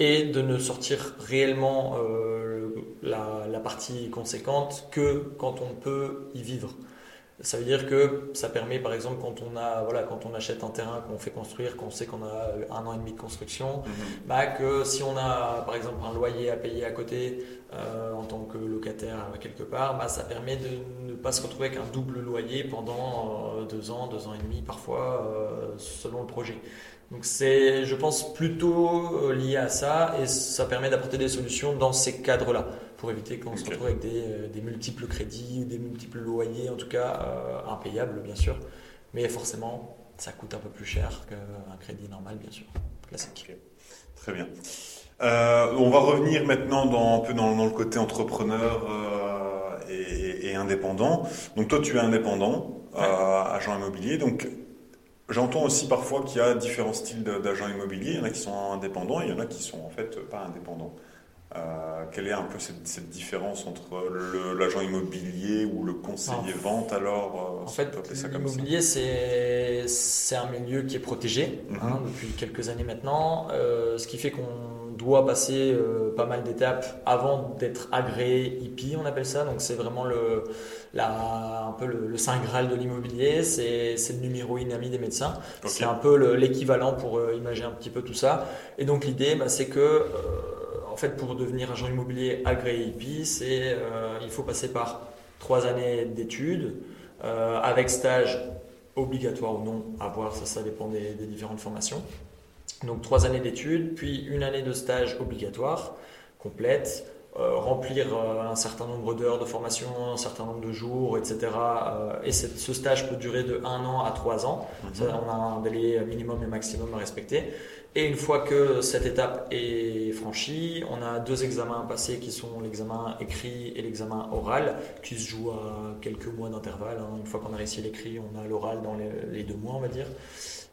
B: et de ne sortir réellement euh, la, la partie conséquente que quand on peut y vivre. Ça veut dire que ça permet, par exemple, quand on, a, voilà, quand on achète un terrain qu'on fait construire, qu'on sait qu'on a un an et demi de construction,
A: Mhm.
B: bah, que si on a, par exemple, un loyer à payer à côté euh, en tant que locataire euh, quelque part, bah, ça permet de ne pas se retrouver avec un double loyer pendant euh, deux ans, deux ans et demi parfois, euh, selon le projet. Donc c'est, je pense, plutôt lié à ça et ça permet d'apporter des solutions dans ces cadres-là pour éviter qu'on se
A: Ok.
B: retrouve avec des, euh, des multiples crédits des multiples loyers, en tout cas euh, impayables bien sûr, mais forcément ça coûte un peu plus cher qu'un crédit normal bien sûr, classique.
A: Très bien. Euh, on va revenir maintenant dans, un peu dans, dans le côté entrepreneur euh, et, et indépendant. Donc toi, tu es indépendant, euh, agent immobilier. Donc j'entends aussi parfois qu'il y a différents styles d'agents immobiliers. Il y en a qui sont indépendants et il y en a qui sont en fait pas indépendants. Euh, quelle est un peu cette, cette différence entre l'agent immobilier ou le conseiller vente alors euh,
B: En fait, l'immobilier, c'est un milieu qui est protégé
A: Mhm.
B: hein, depuis quelques années maintenant, euh, ce qui fait qu'on doit passer pas mal d'étapes avant d'être agréé IP, on appelle ça. Donc c'est vraiment le, la, un peu le, le saint graal de l'immobilier, c'est le numéro inami des médecins. C'est un peu le- l'équivalent pour imaginer un petit peu tout ça. Et donc l'idée, bah, c'est que, fait, pour devenir agent immobilier agréé IP, euh, il faut passer par trois années d'études euh, avec stage obligatoire ou non, à voir, ça, dépend des, des différentes formations. Donc trois années d'études, puis une année de stage obligatoire complète, remplir euh, un certain nombre d'heures de formation, un certain nombre de jours, etc. Euh, et cette- ce stage peut durer de un an à trois ans. Ça, on a un délai minimum et maximum à respecter. Et une fois que cette étape est franchie, on a deux examens à passer qui sont l'examen écrit et l'examen oral, qui se jouent à quelques mois d'intervalle. hein. Une fois qu'on a réussi l'écrit, on a l'oral dans les deux mois, on va dire.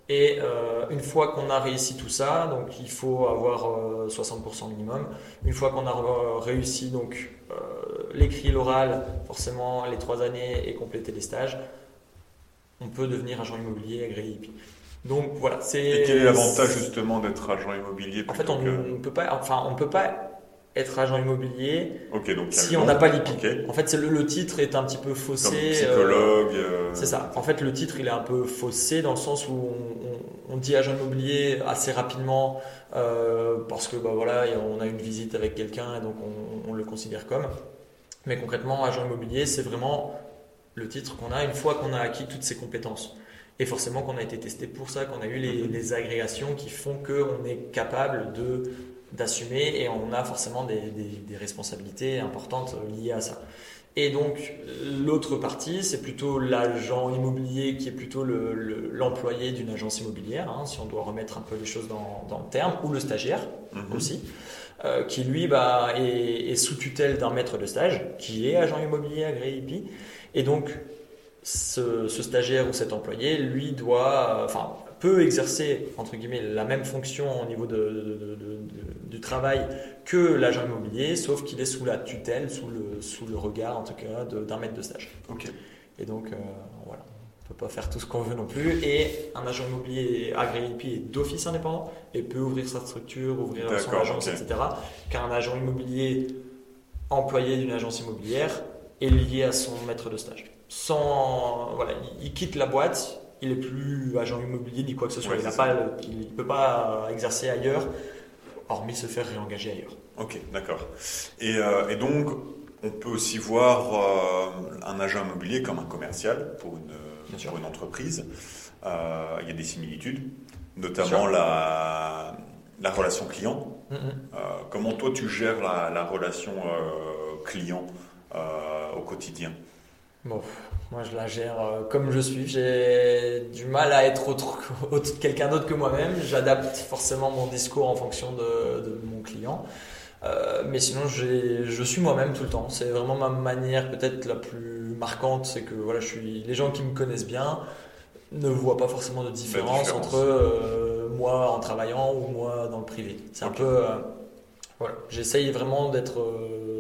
B: Et euh, une fois qu'on a réussi tout ça, donc il faut avoir euh, 60% minimum. Une fois qu'on a euh, réussi donc euh, l'écrit, l'oral, forcément les trois années et compléter les stages, on peut devenir agent immobilier agréé IP. Donc voilà, c'est.
A: Et quel est l'avantage justement d'être agent immobilier
B: En fait, on ne peut pas, enfin, on peut pas être agent immobilier
A: donc
B: si on n'a pas l'IPI. En fait, le, le titre est un petit peu faussé. euh,
A: psychologue. euh,
B: c'est ça. En fait, le titre, il est un peu faussé dans le sens où on, on- on dit agent immobilier assez rapidement euh, parce que bah voilà, on a une visite avec quelqu'un et donc on, on le considère comme. Mais concrètement, agent immobilier, c'est vraiment le titre qu'on a une fois qu'on a acquis toutes ses compétences. Et forcément qu'on a été testé pour ça, qu'on a eu les,
A: Mhm.
B: les agrégations qui font qu'on est capable de d'assumer et on a forcément des, des- des responsabilités importantes liées à ça. Et donc l'autre partie, c'est plutôt l'agent immobilier qui est plutôt le- le- l'employé d'une agence immobilière, hein, si on doit remettre un peu les choses dans, dans le terme, ou le stagiaire
A: mhm.
B: aussi, euh, qui lui bah, est, est sous tutelle d'un maître de stage, qui est agent immobilier agréé IP. Et donc, ce, ce stagiaire ou cet employé, lui, doit, euh, enfin, peut exercer, entre guillemets, la même fonction au niveau de, du travail que l'agent immobilier, sauf qu'il est sous la tutelle, sous le, sous le regard, en tout cas, de- d'un maître de stage.
A: Ok.
B: Et donc, euh, voilà, on peut pas faire tout ce qu'on veut non plus. Et un agent immobilier agréé IP est d'office indépendant et peut ouvrir sa structure, ouvrir son agence,
A: ok.
B: etc. Qu'un agent immobilier employé d'une agence immobilière est lié à son maître de stage. Sans, voilà, il, il quitte la boîte, il est plus agent immobilier ni quoi que ce soit.
A: Ouais,
B: il ne
A: ça.
B: il peut pas exercer ailleurs, hormis se faire réengager ailleurs.
A: Ok, d'accord. Et, euh, et donc, on peut aussi voir euh, un agent immobilier comme un commercial pour une,
B: Bien sûr.
A: pour une entreprise. Euh, il y a des similitudes, notamment la, la relation client.
B: Mhm.
A: Euh, comment toi tu gères la, la relation euh, client euh, au quotidien?
B: Bon, moi je la gère euh, comme je suis. J'ai du mal à être autre, autre- quelqu'un d'autre que moi-même. J'adapte forcément mon discours en fonction de, de mon client. Euh, mais sinon, je suis moi-même tout le temps. C'est vraiment ma manière peut-être la plus marquante. C'est que voilà, je suis, les gens qui me connaissent bien ne voient pas forcément de différence,
A: différence.
B: entre euh, moi en travaillant ou moi dans le privé. C'est un peu. euh, voilà, j'essaye vraiment d'être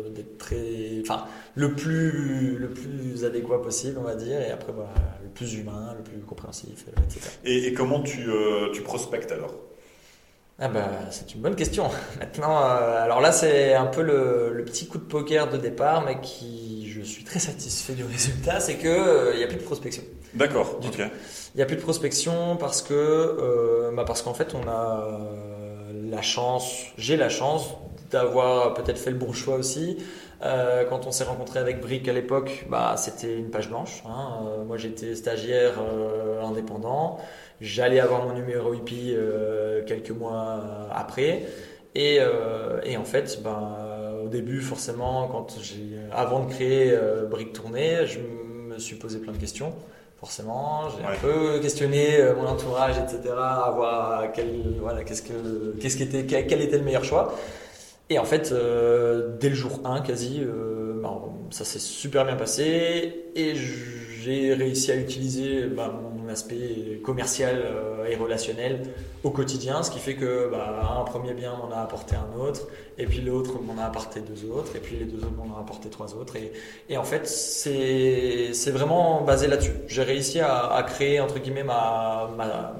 B: d'être très, enfin, le plus le plus adéquat possible, on va dire, et après bah, le plus humain, le plus compréhensif, euh, etc.
A: et, et comment tu, euh, tu prospectes alors?
B: Ah bah, c'est une bonne question. Maintenant, euh, alors là, c'est un peu le, le petit coup de poker de départ, mais qui, je suis très satisfait du résultat, c'est qu'il n'y a plus de prospection.
A: D'accord, ok.
B: Il n'y a plus de prospection parce que, bah parce qu'en fait, on a la chance, j'ai la chance d'avoir peut-être fait le bon choix aussi. Euh, quand on s'est rencontré avec Brick à l'époque, bah, c'était une page blanche. Hein. Euh, moi, j'étais stagiaire euh, indépendant. J'allais avoir mon numéro IP quelques mois après. Et, et en fait, bah, au début, forcément, quand j'ai, avant de créer Brick Tournée, je me suis posé plein de questions forcément. J'ai un peu questionné mon entourage, etc., à voir quel, voilà, qu'est-ce que, qu'est-ce qui était, quel, était le meilleur choix. Et en fait, euh, dès le jour 1, quasi, euh, bah, ça s'est super bien passé et j'ai réussi à utiliser bah, mon aspect commercial euh, et relationnel au quotidien, ce qui fait que bah, un premier bien m'en a apporté un autre, et puis l'autre m'en a apporté deux autres, et puis les deux autres m'en ont apporté trois autres. Et, et en fait, c'est vraiment basé là-dessus. J'ai réussi à, à, créer, entre guillemets, ma, ma,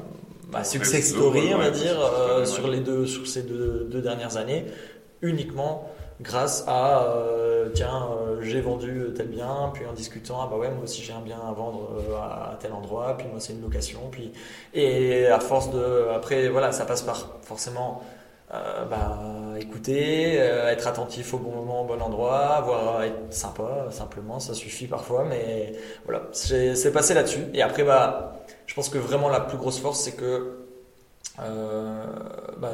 B: ma success story, on va dire, sur, les deux, sur ces deux, deux dernières années uniquement grâce à euh, tiens euh, j'ai vendu tel bien puis en discutant ah bah ouais moi aussi j'ai un bien à vendre euh, à tel endroit puis moi c'est une location puis et à force de après voilà ça passe par forcément bah, écouter, être attentif au bon moment, au bon endroit, avoir être sympa, simplement, ça suffit parfois, mais voilà, c'est passé là-dessus. Et après, bah, je pense que vraiment la plus grosse force, c'est que euh, bah,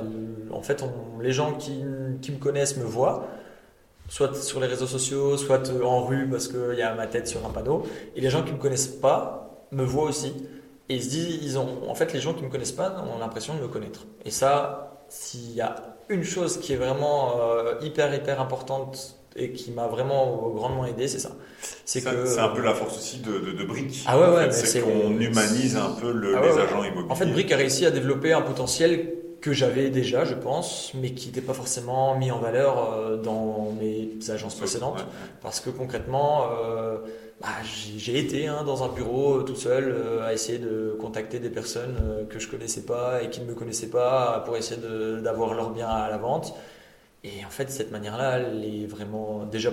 B: en fait, les gens qui, me connaissent me voient, soit sur les réseaux sociaux, soit en rue parce qu'il y a ma tête sur un panneau. Et les gens qui me connaissent pas me voient aussi. Et ils se disent, ils ont, en fait, les gens qui me connaissent pas ont l'impression de me connaître. Et ça, s'il y a une chose qui est vraiment euh, hyper, hyper importante et qui m'a vraiment grandement aidé, c'est ça.
A: C'est que c'est un peu la force aussi de, de, de Brick.
B: Ah ouais, ouais,
A: c'est qu'on humanise un peu le, ah les agents immobiliers.
B: En fait, Brick a réussi à développer un potentiel que j'avais déjà, je pense, mais qui n'était pas forcément mis en valeur euh, dans mes agences précédentes, parce que concrètement, euh, bah, j'ai été hein, dans un bureau euh, tout seul à essayer de contacter des personnes que je connaissais pas et qui ne me connaissaient pas pour essayer d'avoir leur bien à la vente. Et en fait, cette manière-là, elle est vraiment déjà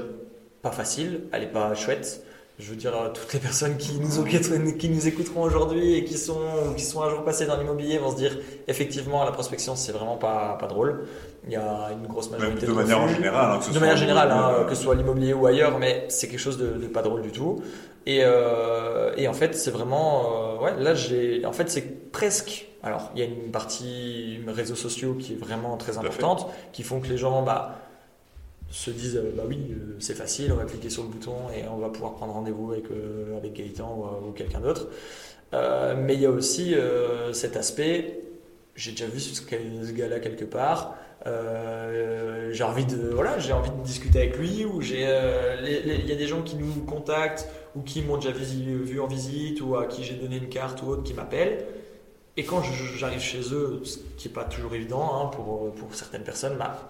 B: pas facile, elle est pas chouette. Je veux dire, toutes les personnes qui nous, qui nous écouteront aujourd'hui et qui sont, qui sont un jour passés dans l'immobilier vont se dire effectivement, la prospection, c'est vraiment pas, pas drôle. Il y a une grosse majorité
A: de, de manière générale, hein, que ce
B: de manière générale, hein, que ce soit l'immobilier ou ailleurs, mais c'est quelque chose de, pas drôle du tout. Et, euh, et en fait, c'est vraiment, euh, ouais, là, j'ai, en fait, c'est presque alors, il y a une partie réseaux sociaux qui est vraiment très importante, qui font que les gens bah, se disent euh, bah oui, euh, c'est facile, on va cliquer sur le bouton et on va pouvoir prendre rendez-vous avec, euh, avec Gaëtan ou, quelqu'un d'autre. mais il y a aussi cet aspect, j'ai déjà vu ce, gars-là quelque part. j'ai envie de voilà j'ai envie de discuter avec lui ou j'ai il y a des gens qui nous contactent ou qui m'ont déjà vu en visite ou à qui j'ai donné une carte ou autre qui m'appellent et quand j'arrive chez eux, ce qui n'est pas toujours évident hein, pour, pour, certaines personnes, bah,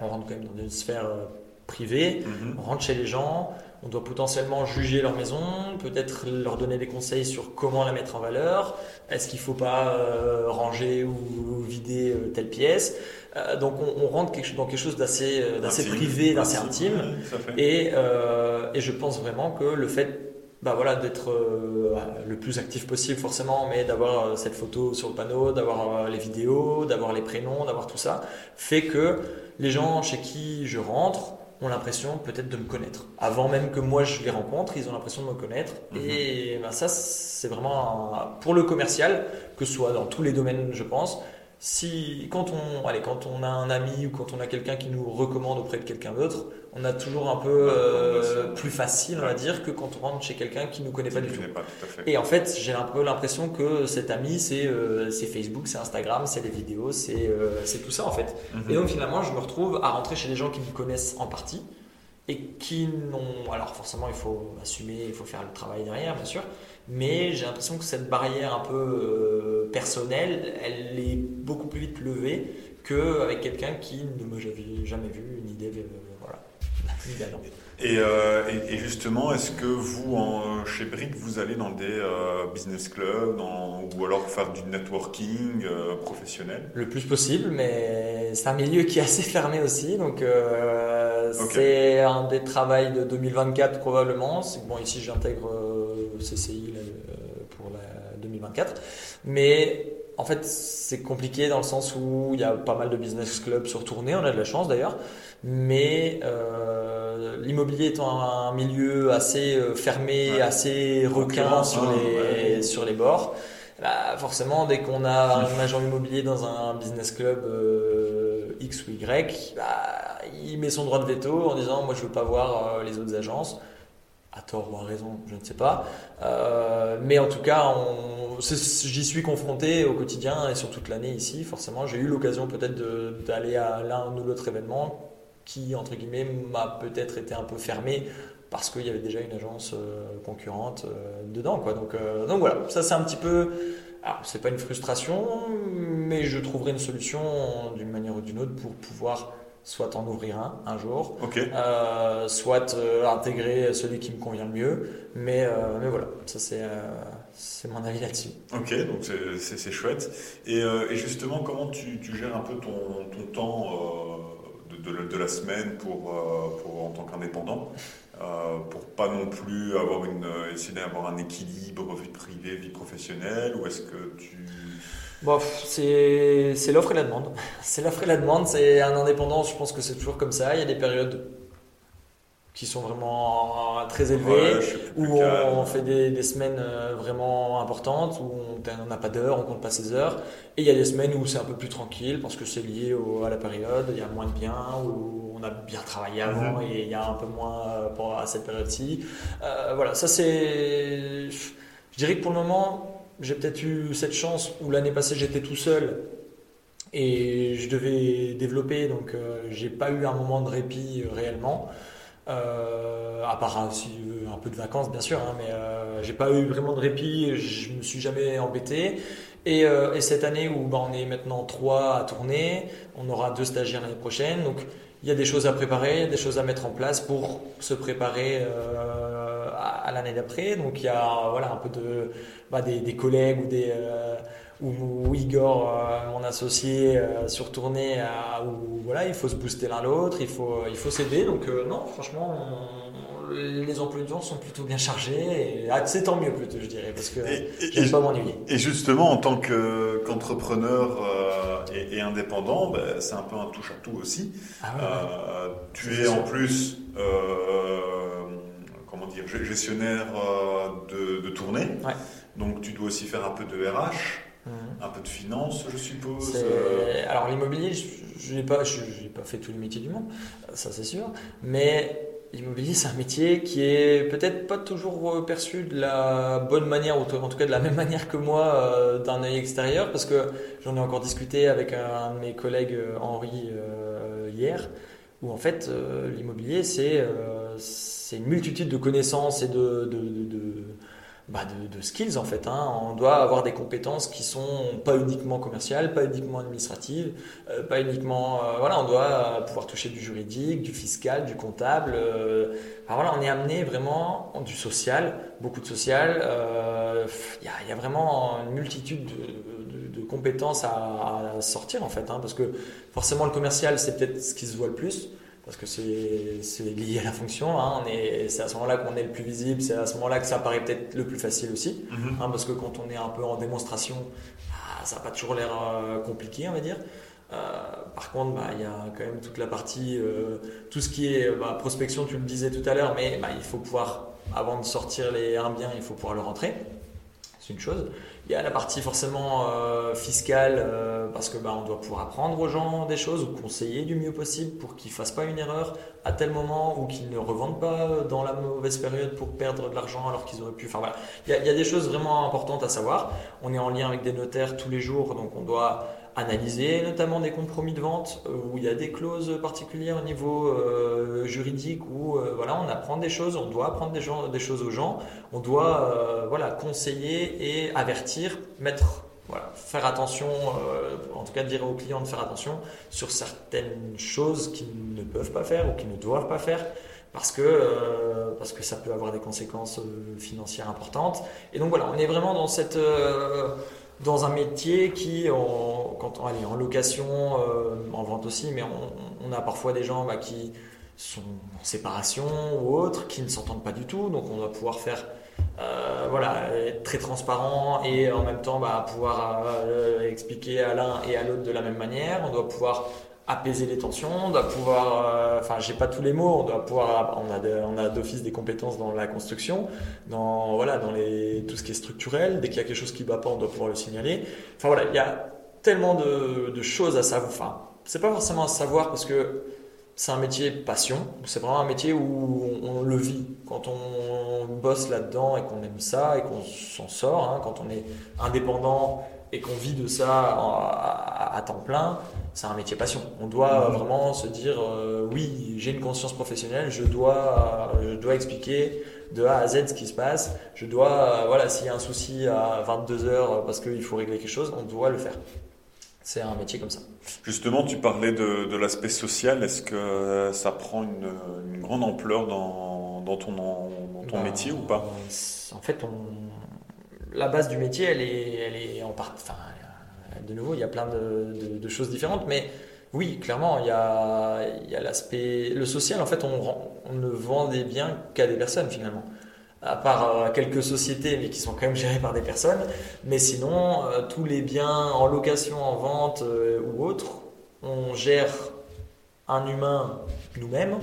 B: on rentre quand même dans une sphère euh, privée, mhm. on rentre chez les gens, on doit potentiellement juger leur maison, peut-être leur donner des conseils sur comment la mettre en valeur, est-ce qu'il ne faut pas euh, ranger ou vider euh, telle pièce? donc on, rentre dans quelque chose d'assez privé, d'assez intime. et, et, je pense vraiment que le fait bah voilà, d'être euh, le plus actif possible forcément, mais d'avoir euh, cette photo sur le panneau, d'avoir euh, les vidéos, d'avoir les prénoms, d'avoir tout ça, fait que les gens chez qui je rentre ont l'impression peut-être de me connaître. Avant même que moi je les rencontre, ils ont l'impression de me connaître. Mhm. Et bah, ça, c'est vraiment pour le commercial, que ce soit dans tous les domaines, je pense, si quand on allez quand on a un ami ou quand on a quelqu'un qui nous recommande auprès de quelqu'un d'autre, on a toujours un peu euh, plus facile, on va dire, que quand on rentre chez quelqu'un qui nous connaît pas du tout. Et en fait, j'ai un peu l'impression que cet ami, c'est euh, Facebook, c'est Instagram, c'est les vidéos, c'est euh, c'est tout ça en fait. Mhm. Et donc finalement, je me retrouve à rentrer chez des gens qui me connaissent en partie et qui n'ont. Alors forcément, il faut assumer, il faut faire le travail derrière, bien sûr. Mais j'ai l'impression que cette barrière un peu euh, personnelle, elle est beaucoup plus vite levée qu'avec quelqu'un qui ne m'a jamais vu une idée. Euh, voilà.
A: Euh, et, et, justement, est-ce que vous, en, chez Brick, vous allez dans des business clubs dans, ou alors faire du networking professionnel?
B: Le plus possible, mais c'est un milieu qui est assez fermé aussi. Donc, c'est un des travails de 2024 probablement. Bon, ici j'intègre CCI pour la 2024, mais en fait, c'est compliqué dans le sens où il y a pas mal de business clubs sur tournée, on a de la chance d'ailleurs, mais euh, l'immobilier étant un milieu assez euh, fermé, assez requin sur les, sur les bords, bah forcément, dès qu'on a un agent immobilier dans un business club euh, X ou Y, bah, il met son droit de veto en disant Moi, je veux pas voir les autres agences à tort ou à raison, je ne sais pas. Euh, mais en tout cas, j'y suis confronté au quotidien et sur toute l'année ici. Forcément, j'ai eu l'occasion peut-être d'aller à l'un ou l'autre événement qui, entre guillemets, m'a peut-être été un peu fermé parce qu'il y avait déjà une agence euh, concurrente euh, dedans. Quoi. Donc, donc voilà, ça c'est un petit peu... Alors, c'est pas une frustration, mais je trouverai une solution d'une manière ou d'une autre pour pouvoir soit en ouvrir un un jour, euh, soit euh, intégrer celui qui me convient le mieux. Mais, euh, mais voilà, ça c'est c'est mon avis là-dessus.
A: Ok, donc c'est chouette. Et, et, justement, comment tu, tu, gères un peu ton, ton temps de, de, la semaine pour, pour en tant qu'indépendant? Pour pas non plus avoir une, essayer d'avoir un équilibre vie privée, vie professionnelle Ou est-ce que tu
B: Bon, c'est l'offre et la demande. C'est l'offre et la demande. C'est un indépendant, je pense que c'est toujours comme ça. Il y a des périodes qui sont vraiment très élevées, où on, fait des, des, semaines euh, vraiment importantes, où on n'a pas d'heures, on compte pas ses heures. Et il y a des semaines où c'est un peu plus tranquille parce que c'est lié au, à la période, il y a moins de biens, où on a bien travaillé avant mhm. et il y a un peu moins euh, à cette période-ci. Euh, voilà, ça c'est... Je dirais que pour le moment, j'ai peut-être eu cette chance où l'année passée j'étais tout seul et je devais développer, donc euh, j'ai pas eu un moment de répit euh, réellement. Euh, à part un peu de vacances bien sûr, hein, mais j'ai pas eu vraiment de répit, je me suis jamais embêté. Et, et cette année où bah, on est maintenant trois à tourner, on aura deux stagiaires l'année prochaine, donc il y a des choses à préparer, des choses à mettre en place pour se préparer à, l'année d'après. Donc il y a voilà un peu de bah, des, collègues ou euh, Igor, euh, mon associé, euh, sur tournée où voilà il faut se booster l'un l'autre, il faut il faut s'aider. Donc non, franchement. Les emplois du temps sont plutôt bien chargés et ah, c'est tant mieux plutôt je dirais parce que je pas m'ennuyer.
A: Et justement en tant qu'entrepreneur et, indépendant, ben, c'est un peu un touche à tout aussi. Ah tu es en plus comment dire, gestionnaire de, de tournée. Donc tu dois aussi faire un peu de RH, mhm. un peu de finance, je suppose.
B: Alors l'immobilier, je n'ai pas, pas fait tous les métiers du monde, ça c'est sûr, mais l'immobilier c'est un métier qui est peut-être pas toujours perçu de la bonne manière, ou en tout cas de la même manière que moi euh, d'un œil extérieur, parce que j'en ai encore discuté avec un, de mes collègues euh, Henri euh, hier, où en fait l'immobilier c'est une multitude de connaissances et de bah de, skills en fait. Hein. On doit avoir des compétences qui sont pas uniquement commerciales, pas uniquement administratives, euh, pas uniquement. Euh, voilà, on doit pouvoir toucher du juridique, du fiscal, du comptable. Euh. voilà, on est amené vraiment du social, beaucoup de social. Il y, a, vraiment une multitude de, compétences à, sortir en fait, hein, parce que forcément le commercial c'est peut-être ce qui se voit le plus parce que c'est lié à la fonction. Hein. C'est à ce moment-là qu'on est le plus visible, c'est à ce moment-là que ça paraît peut-être le plus facile aussi, mhm. hein, parce que quand on est un peu en démonstration, bah, ça n'a pas toujours l'air euh, compliqué, on va dire. Euh, par contre, bah, il y a quand même toute la partie, euh, tout ce qui est bah, prospection, tu le disais tout à l'heure, mais il faut pouvoir, avant de sortir les, un bien, il faut pouvoir le rentrer. Une chose. Il y a la partie forcément euh, fiscale, euh, parce que bah, on doit pouvoir apprendre aux gens des choses ou conseiller du mieux possible pour qu'ils ne fassent pas une erreur à tel moment ou qu'ils ne revendent pas dans la mauvaise période pour perdre de l'argent alors qu'ils auraient pu. Enfin voilà, il y, a, des choses vraiment importantes à savoir. On est en lien avec des notaires tous les jours, donc on doit analyser notamment des compromis de vente euh, où il y a des clauses particulières au niveau euh, juridique où euh, voilà on apprend des choses, on doit apprendre des, choses aux gens, on doit voilà conseiller et avertir, mettre voilà, faire attention, en tout cas dire aux clients de faire attention sur certaines choses qu'ils ne peuvent pas faire ou qu'ils ne doivent pas faire parce que, parce que ça peut avoir des conséquences financières importantes. Et donc voilà, on est vraiment dans cette dans un métier qui, en, quand est en location, euh, en vente aussi, mais on, a parfois des gens bah, qui sont en séparation ou autres, qui ne s'entendent pas du tout. Donc on doit pouvoir faire, euh, voilà, être très transparent et en même temps bah, pouvoir euh, expliquer à l'un et à l'autre de la même manière. On doit pouvoir apaiser les tensions, on doit pouvoir, euh, enfin j'ai pas tous les mots, on doit pouvoir, on a, d'office des compétences dans la construction, dans voilà, dans les, tout ce qui est structurel. Dès qu'il y a quelque chose qui va pas, on doit pouvoir le signaler. Enfin voilà, il y a tellement de, de choses à savoir. Enfin, c'est pas forcément à savoir parce que c'est un métier passion. C'est vraiment un métier où on, le vit. Quand on bosse là-dedans et qu'on aime ça et qu'on s'en sort, hein, quand on est indépendant et qu'on vit de ça à, temps plein, c'est un métier passion. On doit mmh. vraiment se dire euh, oui, j'ai une conscience professionnelle, je dois, je dois expliquer de A à Z ce qui se passe. Je dois, voilà, s'il y a un souci à 22 heures parce qu'il faut régler quelque chose, on doit le faire. C'est un métier comme ça.
A: Justement, tu parlais de, l'aspect social. Est-ce que ça prend une, grande ampleur dans, ton, ton bah, métier ou pas?
B: En fait, la base du métier, elle est, elle est en part. Enfin, de nouveau, il y a plein de, choses différentes, mais oui, clairement, il y a, il y a l'aspect. Le social, en fait, on, on ne vend des biens qu'à des personnes finalement à part euh, quelques sociétés, mais qui sont quand même gérées par des personnes. Mais sinon, euh, tous les biens en location, en vente euh, ou autres, on gère un humain nous-mêmes,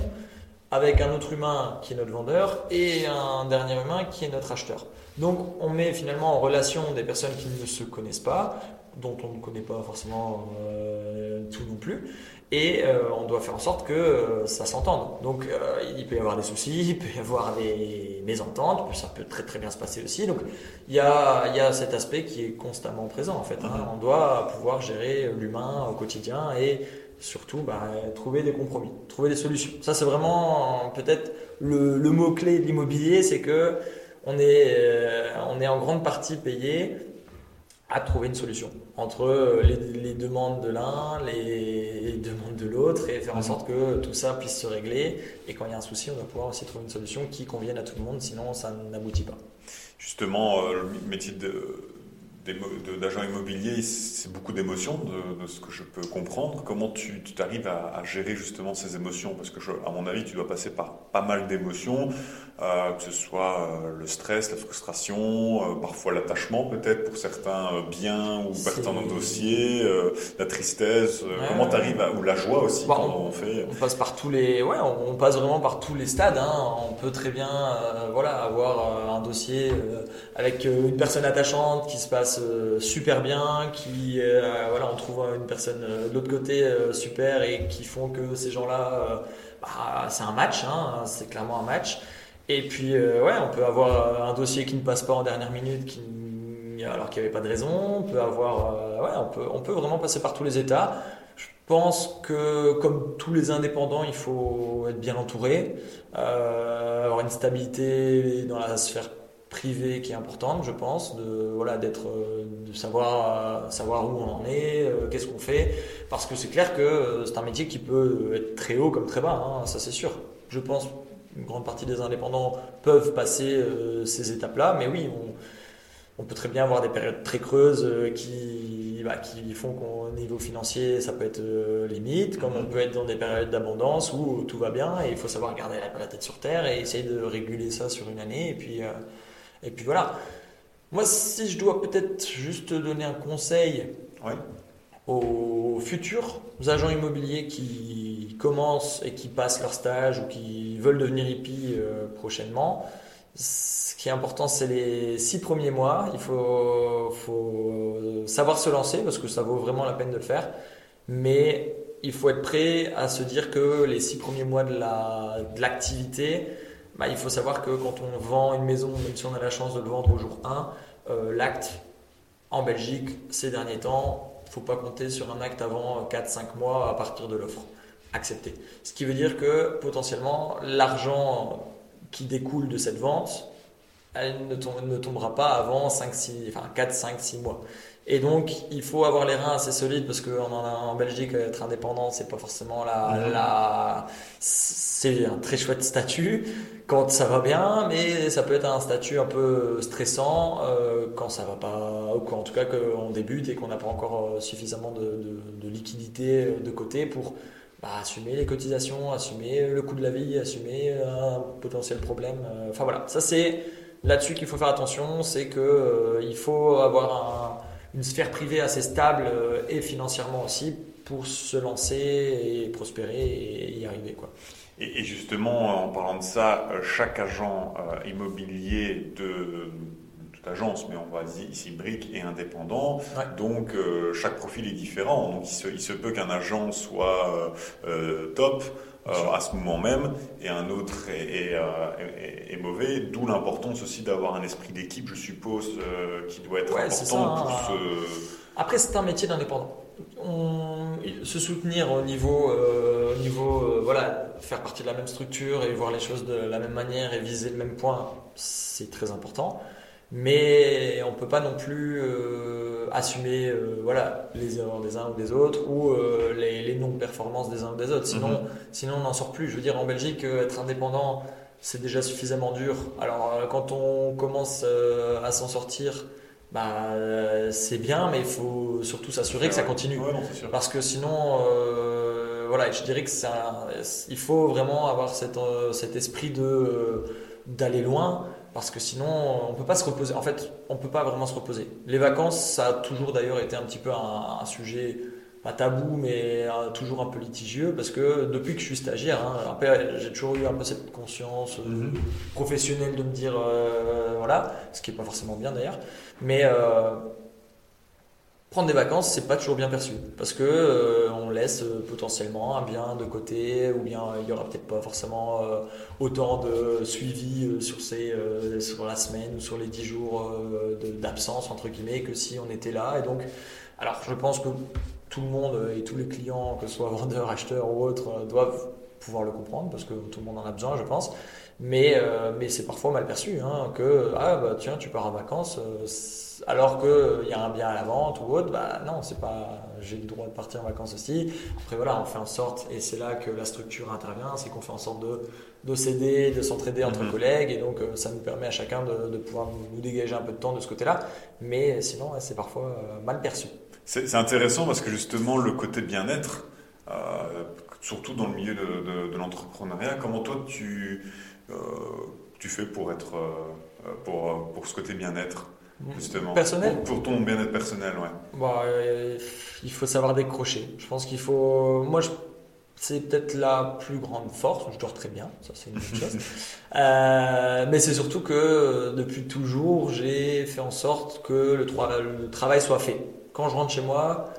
B: avec un autre humain qui est notre vendeur et un dernier humain qui est notre acheteur. Donc on met finalement en relation des personnes qui ne se connaissent pas, dont on ne connaît pas forcément tout non plus, et euh, on doit faire en sorte que euh, ça s'entende. Donc euh, il peut y avoir des soucis, il peut y avoir des mésententes, ça peut très très bien se passer aussi. Donc il y a, y a cet aspect qui est constamment présent en fait. Hein. Mhm. On doit pouvoir gérer l'humain au quotidien et surtout bah, trouver des compromis, trouver des solutions. Ça c'est vraiment peut-être le, le mot-clé de l'immobilier, c'est que on est, on est en grande partie payé à trouver une solution entre euh, les, demandes de l'un, les, demandes de l'autre et faire en mhm. sorte que tout ça puisse se régler. Et quand il y a un souci, on va pouvoir aussi trouver une solution qui convienne à tout le monde, sinon ça n'aboutit pas.
A: Justement, euh, le métier de, d'agent immobilier, c'est beaucoup d'émotions, de, ce que je peux comprendre. Comment tu t'arrives à, gérer justement ces émotions? Parce que, à mon avis, tu dois passer par pas mal d'émotions, euh, que ce soit euh, le stress, la frustration, euh, parfois l'attachement peut-être pour certains biens ou certains dossiers, la tristesse. comment tu arrives à, ou la joie aussi
B: bah, on, fait On passe par tous les, ouais, on, passe vraiment par tous les stades. Hein. On peut très bien, voilà, avoir un dossier avec une personne attachante qui se passe euh, super bien, qui euh, voilà, on trouve une personne euh, de l'autre côté super et qui font que ces gens-là, bah, c'est un match, hein, c'est clairement un match. Et puis ouais, on peut avoir un dossier qui ne passe pas en dernière minute, alors qu'il n'y avait pas de raison. On peut avoir, ouais, on peut, on peut vraiment passer par tous les états. Je pense que comme tous les indépendants, il faut être bien entouré, avoir une stabilité dans la sphère privée qui est importante, je pense, de voilà d'être, euh, de savoir euh, savoir où on en est, euh, qu'est-ce qu'on fait, parce que c'est clair que c'est un métier qui peut être très haut comme très bas, hein, ça c'est sûr. Je pense une grande partie des indépendants peuvent passer ces étapes-là, mais oui, on, on, peut très bien avoir des périodes très creuses qui bah, qui font qu'au niveau financier ça peut être limite, comme on peut être dans des périodes d'abondance où tout va bien et il faut savoir garder la, la, tête sur terre et essayer de réguler ça sur une année et puis et puis voilà. Moi, si je dois peut-être juste donner un conseil aux futurs agents immobiliers qui commencent et qui passent leur stage ou qui veulent devenir hippie euh, prochainement, ce qui est important, c'est les six premiers mois. Il faut, faut, savoir se lancer parce que ça vaut vraiment la peine de le faire. Mais il faut être prêt à se dire que les six premiers mois de l'activité, bah, il faut savoir que quand on vend une maison, même si on a la chance de le vendre au jour 1, euh, l'acte en Belgique, ces derniers temps, il ne faut pas compter sur un acte avant 4-5 mois à partir de l'offre acceptée. Ce qui veut dire que potentiellement, l'argent qui découle de cette vente, elle ne, tombera pas avant 5, 6, enfin 4, 5, 6 mois. Et donc, il faut avoir les reins assez solides parce qu'en en Belgique, être indépendant, c'est pas forcément la, la c'est un très chouette statut quand ça va bien, mais ça peut être un statut un peu stressant euh, quand ça va pas, ou en tout cas qu'on débute et qu'on n'a pas encore euh, suffisamment de, de, de, liquidité de côté pour bah, assumer les cotisations, assumer le coût de la vie, assumer un potentiel problème. Enfin voilà, ça c'est là-dessus qu'il faut faire attention, c'est que il faut avoir une sphère privée assez stable et financièrement aussi pour se lancer et prospérer et y arriver quoi.
A: Et, justement, en parlant de ça, euh, chaque agent euh, immobilier de toute agence, mais on va dire ici brique est indépendant. Donc euh, chaque profil est différent. Donc il se, peut qu'un agent soit top à ce moment même et un autre est, est, mauvais. D'où l'importance aussi d'avoir un esprit d'équipe, je suppose, qui doit être important pour
B: ce. Après, c'est un métier d'indépendant se soutenir au niveau, euh, au niveau euh, voilà, faire partie de la même structure et voir les choses de la même manière et viser le même point, c'est très important. Mais on ne peut pas non plus euh, assumer voilà, les erreurs des uns ou des autres ou les, non-performances des uns ou des autres. Sinon, mhm. sinon on n'en sort plus. Je veux dire, en Belgique, être indépendant, c'est déjà suffisamment dur. Alors, quand on commence à s'en sortir, bah, euh, c'est bien, mais il faut surtout s'assurer que ça continue. Parce que sinon, euh, voilà, je dirais que ça, il faut vraiment avoir cet, euh, cet esprit de d'aller loin, parce que sinon, on peut pas se reposer. En fait, on peut pas vraiment se reposer. Les vacances, ça a toujours d'ailleurs été un petit peu un, un sujet pas tabou, mais toujours un peu litigieux, parce que depuis que je suis stagiaire, hein, j'ai toujours eu un peu cette conscience mhm. professionnelle de me dire, voilà, ce qui est pas forcément bien d'ailleurs. Mais euh, prendre des vacances, c'est pas toujours bien perçu. Parce que euh, on laisse euh, potentiellement un bien de côté ou bien il y aura peut-être pas forcément autant de suivi sur ces sur la semaine ou sur les 10 jours d'absence entre guillemets que si on était là. Et donc alors je pense que tout le monde et tous les clients que ce soit vendeurs, acheteurs ou autres doivent pouvoir le comprendre parce que tout le monde en a besoin je pense. Mais, euh, mais c'est parfois mal perçu, hein, que ah bah tiens tu pars en vacances euh, alors qu'il y a un bien à la vente ou autre, bah non c'est pas j'ai le droit de partir en vacances aussi. Après voilà on fait en sorte et c'est là que la structure intervient, c'est qu'on fait en sorte de, de s'aider, de s'entraider entre mhm. collègues et donc euh, ça nous permet à chacun de, de, pouvoir nous dégager un peu de temps de ce côté-là, mais sinon c'est parfois mal perçu.
A: C'est intéressant parce que justement le côté bien-être, surtout dans le milieu de, de l'entrepreneuriat, comment toi tu euh, tu fais pour être euh, pour, pour ce côté bien-être? Justement
B: personnel
A: pour, ton bien-être personnel ouais
B: bah, euh, il faut savoir décrocher je pense qu'il faut moi je c'est peut-être la plus grande force. Je dors très bien, ça c'est une bonne chose. mais c'est surtout que depuis toujours, j'ai fait en sorte que le, le, travail soit fait. Quand je rentre chez moi,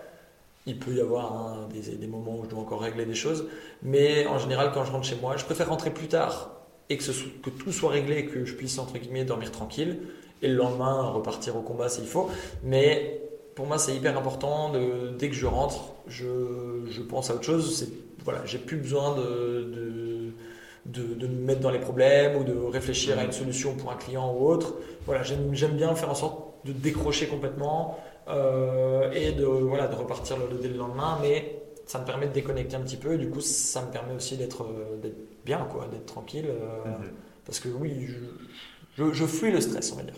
B: il peut y avoir hein, des, des, moments où je dois encore régler des choses, mais en général, quand je rentre chez moi, je préfère rentrer plus tard et que, que tout soit réglé, que je puisse entre guillemets dormir tranquille et le lendemain repartir au combat s'il faut. Mais pour moi, c'est hyper important. De, dès que je rentre, je, je pense à autre chose. Voilà, j'ai plus besoin de, de, de, me mettre dans les problèmes ou de réfléchir à une solution pour un client ou autre. Voilà, j'aime, bien faire en sorte de décrocher complètement euh, et de voilà de repartir le, dès le lendemain. Mais ça me permet de déconnecter un petit peu. Et du coup, ça me permet aussi d'être, d'être bien, quoi, d'être tranquille. Euh, mhm. Parce que oui, je, je, fuis le stress, on va dire.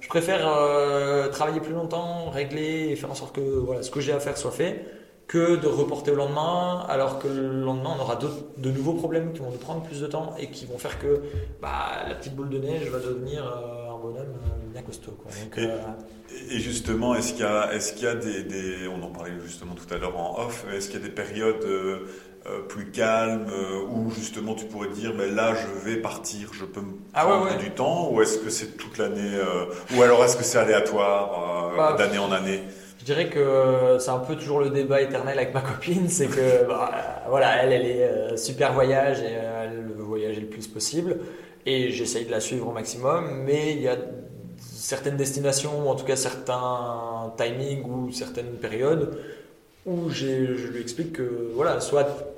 B: Je préfère euh, travailler plus longtemps, régler et faire en sorte que voilà, ce que j'ai à faire soit fait, que de reporter au lendemain, alors que le lendemain, on aura de nouveaux problèmes qui vont nous prendre plus de temps et qui vont faire que bah, la petite boule de neige va devenir euh, un bonhomme bien costaud. Quoi.
A: et, justement, est-ce qu'il y a, est-ce qu'il y a des, des, On en parlait justement tout à l'heure en off, est-ce qu'il y a des périodes euh, plus calme euh, où justement tu pourrais dire mais là je vais partir, je peux me ah prendre du temps ou est-ce que c'est toute l'année euh, ou alors est-ce que c'est aléatoire bah, d'année en année?
B: Je dirais que c'est un peu toujours le débat éternel avec ma copine, c'est que bah, voilà elle elle est super voyage et elle veut voyager le plus possible et j'essaye de la suivre au maximum mais il y a certaines destinations ou en tout cas certains timings ou certaines périodes où je lui explique que voilà soit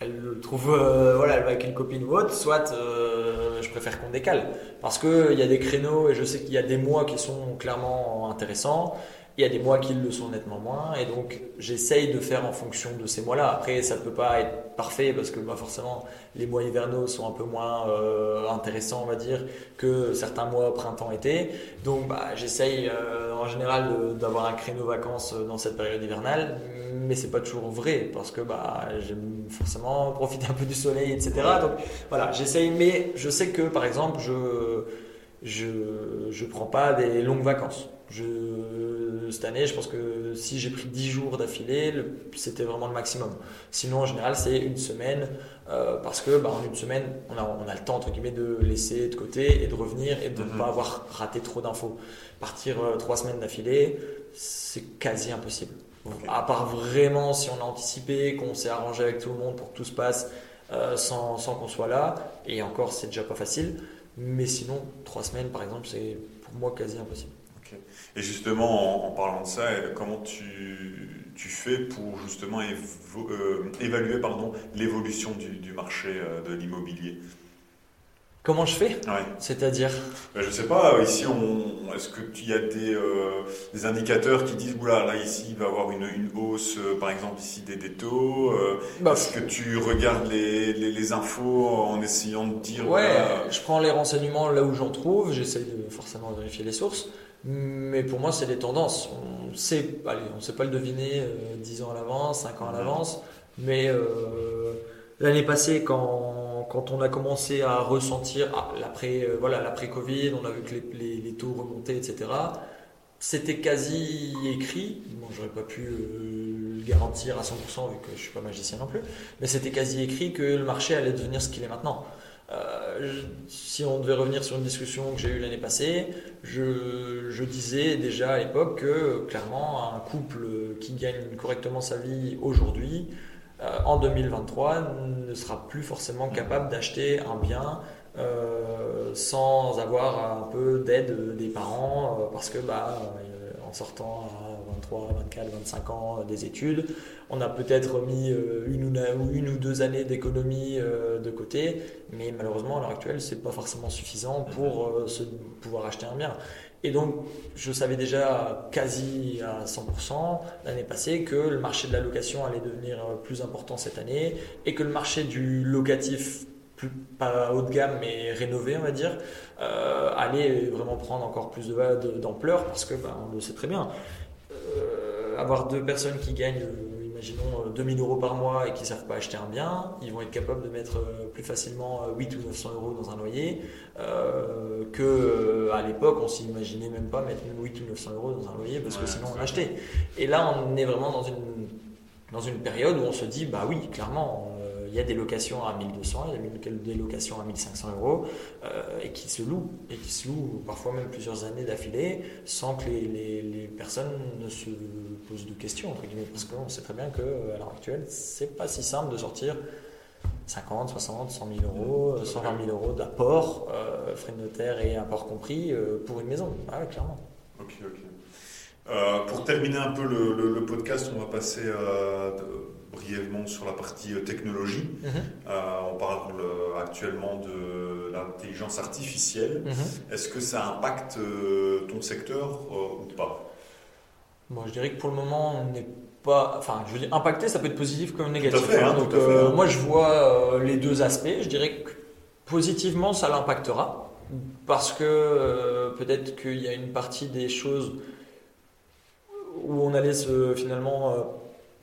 B: elle le trouve, euh, voilà, elle va avec une copine ou autre, soit euh, je préfère qu'on décale. Parce qu'il y a des créneaux et je sais qu'il y a des mois qui sont clairement intéressants Il y a des mois qui le sont nettement moins, et donc j'essaye de faire en fonction de ces mois-là. Après, ça ne peut pas être parfait parce que bah, forcément, les mois hivernaux sont un peu moins euh, intéressants, on va dire, que certains mois printemps-été. Donc, bah, j'essaye euh, en général d'avoir un créneau vacances dans cette période hivernale, mais c'est pas toujours vrai parce que bah, j'aime forcément profiter un peu du soleil, etc. Donc voilà, j'essaye, mais je sais que par exemple, je je je prends pas des longues vacances. Je, cette année, je pense que si j'ai pris 10 jours d'affilée, c'était vraiment le maximum. Sinon, en général, c'est une semaine, euh, parce que bah, en une semaine, on a, on a, le temps, entre guillemets, de laisser de côté et de revenir et de ne mhm. pas avoir raté trop d'infos. Partir euh, trois semaines d'affilée, c'est quasi impossible. À part vraiment si on a anticipé, qu'on s'est arrangé avec tout le monde pour que tout se passe euh, sans, sans qu'on soit là, et encore, c'est déjà pas facile. Mais sinon, trois semaines, par exemple, c'est pour moi quasi impossible.
A: Et justement, en, parlant de ça, comment tu, tu fais pour justement euh, évaluer l'évolution du, du, marché euh, de l'immobilier?
B: Comment je fais C'est-à-dire
A: ben, Je sais pas, ici, est-ce qu'il y a des, euh, des, indicateurs qui disent, oula, là, ici, il va y avoir une, une hausse, par exemple, ici, des, des taux bah, Est-ce que tu regardes les, les, infos en essayant de dire...
B: Ouais, je prends les renseignements là où j'en trouve, j'essaye de forcément vérifier les sources. Mais pour moi, c'est des tendances. On sait, allez, on sait pas le deviner euh, 10 ans à l'avance, 5 ans à l'avance. Mais euh, l'année passée, quand, quand, on a commencé à ressentir ah, l'après euh, Covid, on a vu que les, taux remontaient, etc. C'était quasi écrit. Bon, j'aurais pas pu euh, le garantir à 100% vu que je suis pas magicien non plus. Mais c'était quasi écrit que le marché allait devenir ce qu'il est maintenant. Euh, si on devait revenir sur une discussion que j'ai eue l'année passée, je, disais déjà à l'époque que clairement un couple qui gagne correctement sa vie aujourd'hui, euh, en 2023, ne sera plus forcément capable d'acheter un bien euh, sans avoir un peu d'aide des parents, euh, parce que bah, en sortant à 23, 24, 25 ans des études, on a peut-être mis euh, une ou, une ou deux années d'économie euh, de côté, mais malheureusement à l'heure actuelle, c'est pas forcément suffisant pour euh, se, pouvoir acheter un bien. Et donc, je savais déjà quasi à 100% l'année passée que le marché de la location allait devenir plus important cette année et que le marché du locatif, plus, pas haut de gamme mais rénové, on va dire, allait vraiment prendre encore plus d'ampleur parce que, ben, on le sait très bien, avoir deux personnes qui gagnent imaginons 2000 euh, euros par mois et qui ne savent pas acheter un bien, ils vont être capables de mettre euh, plus facilement 8 euh, ou 900 euros dans un loyer euh, que à l'époque on s'imaginait même pas mettre 8 ou 900 euros dans un loyer parce que sinon on achetait. Et là on est vraiment dans une, dans une période où on se dit bah oui clairement il y a des locations à 1200, il y a des locations à 1500 euros euh, et qui se louent, et qui se louent parfois même plusieurs années d'affilée sans que les, les, personnes ne se posent de questions, entre guillemets, parce qu'on sait très bien qu'à l'heure actuelle, c'est pas si simple de sortir 50, 60, 100 000 euros, 120 000 euros d'apport, euh, frais de notaire et apport compris euh, pour une maison. Ah, clairement.
A: Ok, ok. Pour terminer un peu le, le, podcast, on va passer brièvement sur la partie euh, technologie. Mhm. Euh, on parle euh, actuellement de l'intelligence artificielle. Mhm. Est-ce que ça impacte ton secteur ou pas?
B: Moi, je dirais que pour le moment, on n'est pas. Enfin, je veux dire, impacter, ça peut être positif comme négatif.
A: Hein, hein,
B: donc,
A: hein.
B: moi, je vois les deux aspects. Je dirais que positivement, ça l'impactera. Parce que peut-être qu'il y a une partie des choses où on allait se, finalement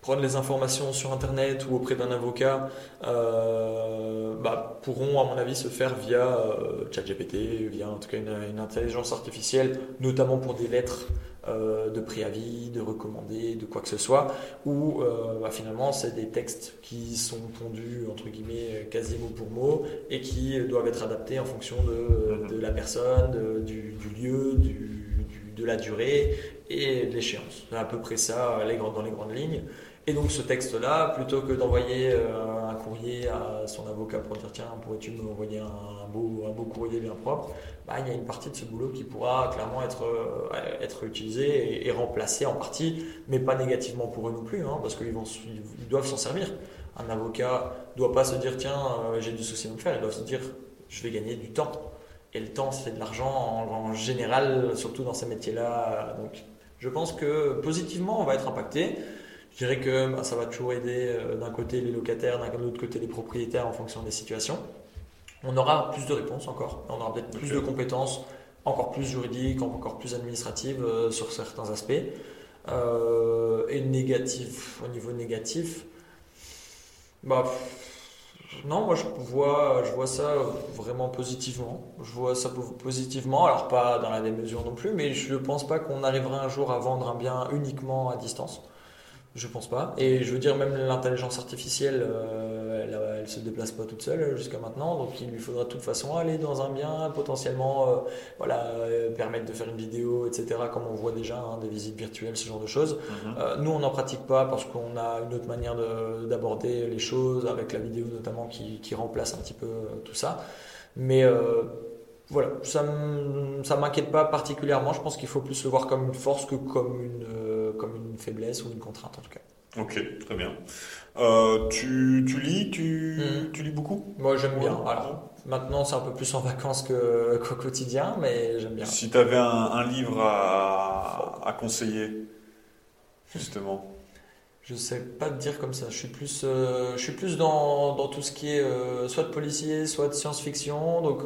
B: prendre les informations sur Internet ou auprès d'un avocat euh, bah, pourront, à mon avis, se faire via euh, ChatGPT, via en tout cas une, intelligence artificielle, notamment pour des lettres euh, de préavis, de recommandés, de quoi que ce soit, où bah, finalement c'est des textes qui sont pondus entre guillemets quasi mot pour mot et qui doivent être adaptés en fonction de, la personne, du, lieu, de la durée et de l'échéance. C'est à peu près ça les, dans les grandes lignes. Et donc ce texte-là, plutôt que d'envoyer euh, un courrier à son avocat pour dire tiens, pourrais-tu me envoyer un beau, un beau courrier bien propre, bah, il y a une partie de ce boulot qui pourra clairement être, euh, être utilisée et, remplacée en partie, mais pas négativement pour eux non plus, hein, parce qu'ils ils doivent s'en servir. Un avocat ne doit pas se dire tiens, euh, j'ai du souci à me faire, il doit se dire je vais gagner du temps. Et le temps, c'est de l'argent en, en, général, surtout dans ces métiers-là. Donc Je pense que positivement, on va être impacté. Je dirais que bah, ça va toujours aider euh, d'un côté les locataires, d'un autre côté les propriétaires en fonction des situations. On aura plus de réponses encore, on aura peut-être plus de compétences, encore plus juridiques, encore plus administratives euh, sur certains aspects. Euh, et négatif, au niveau négatif, bah, non, moi je vois, je vois ça vraiment positivement. Je vois ça positivement, alors pas dans la démesure non plus, mais je ne pense pas qu'on arrivera un jour à vendre un bien uniquement à distance. Je pense pas. Et je veux dire, même l'intelligence artificielle, euh, elle, elle, se déplace pas toute seule jusqu'à maintenant. Donc il lui faudra de toute façon aller dans un bien, potentiellement, euh, voilà, euh, permettre de faire une vidéo, etc. Comme on voit déjà, hein, des visites virtuelles, ce genre de choses. Mhm. nous, on n'en pratique pas parce qu'on a une autre manière d'aborder les choses, avec la vidéo notamment qui, qui remplace un petit peu tout ça. Mais voilà, ça ne m'inquiète pas particulièrement. Je pense qu'il faut plus le voir comme une force que comme une, euh, comme une faiblesse ou une contrainte en tout cas.
A: Ok, très bien. Euh, tu, tu, lis tu, hmm. tu, lis beaucoup?
B: Moi j'aime bien. Alors, maintenant c'est un peu plus en vacances qu'au quotidien, mais j'aime bien.
A: Si tu avais un, un livre à, à conseiller, justement
B: je sais pas te dire comme ça. Je suis plus, euh, je suis plus dans, dans, tout ce qui est euh, soit de policier, soit de science-fiction. Donc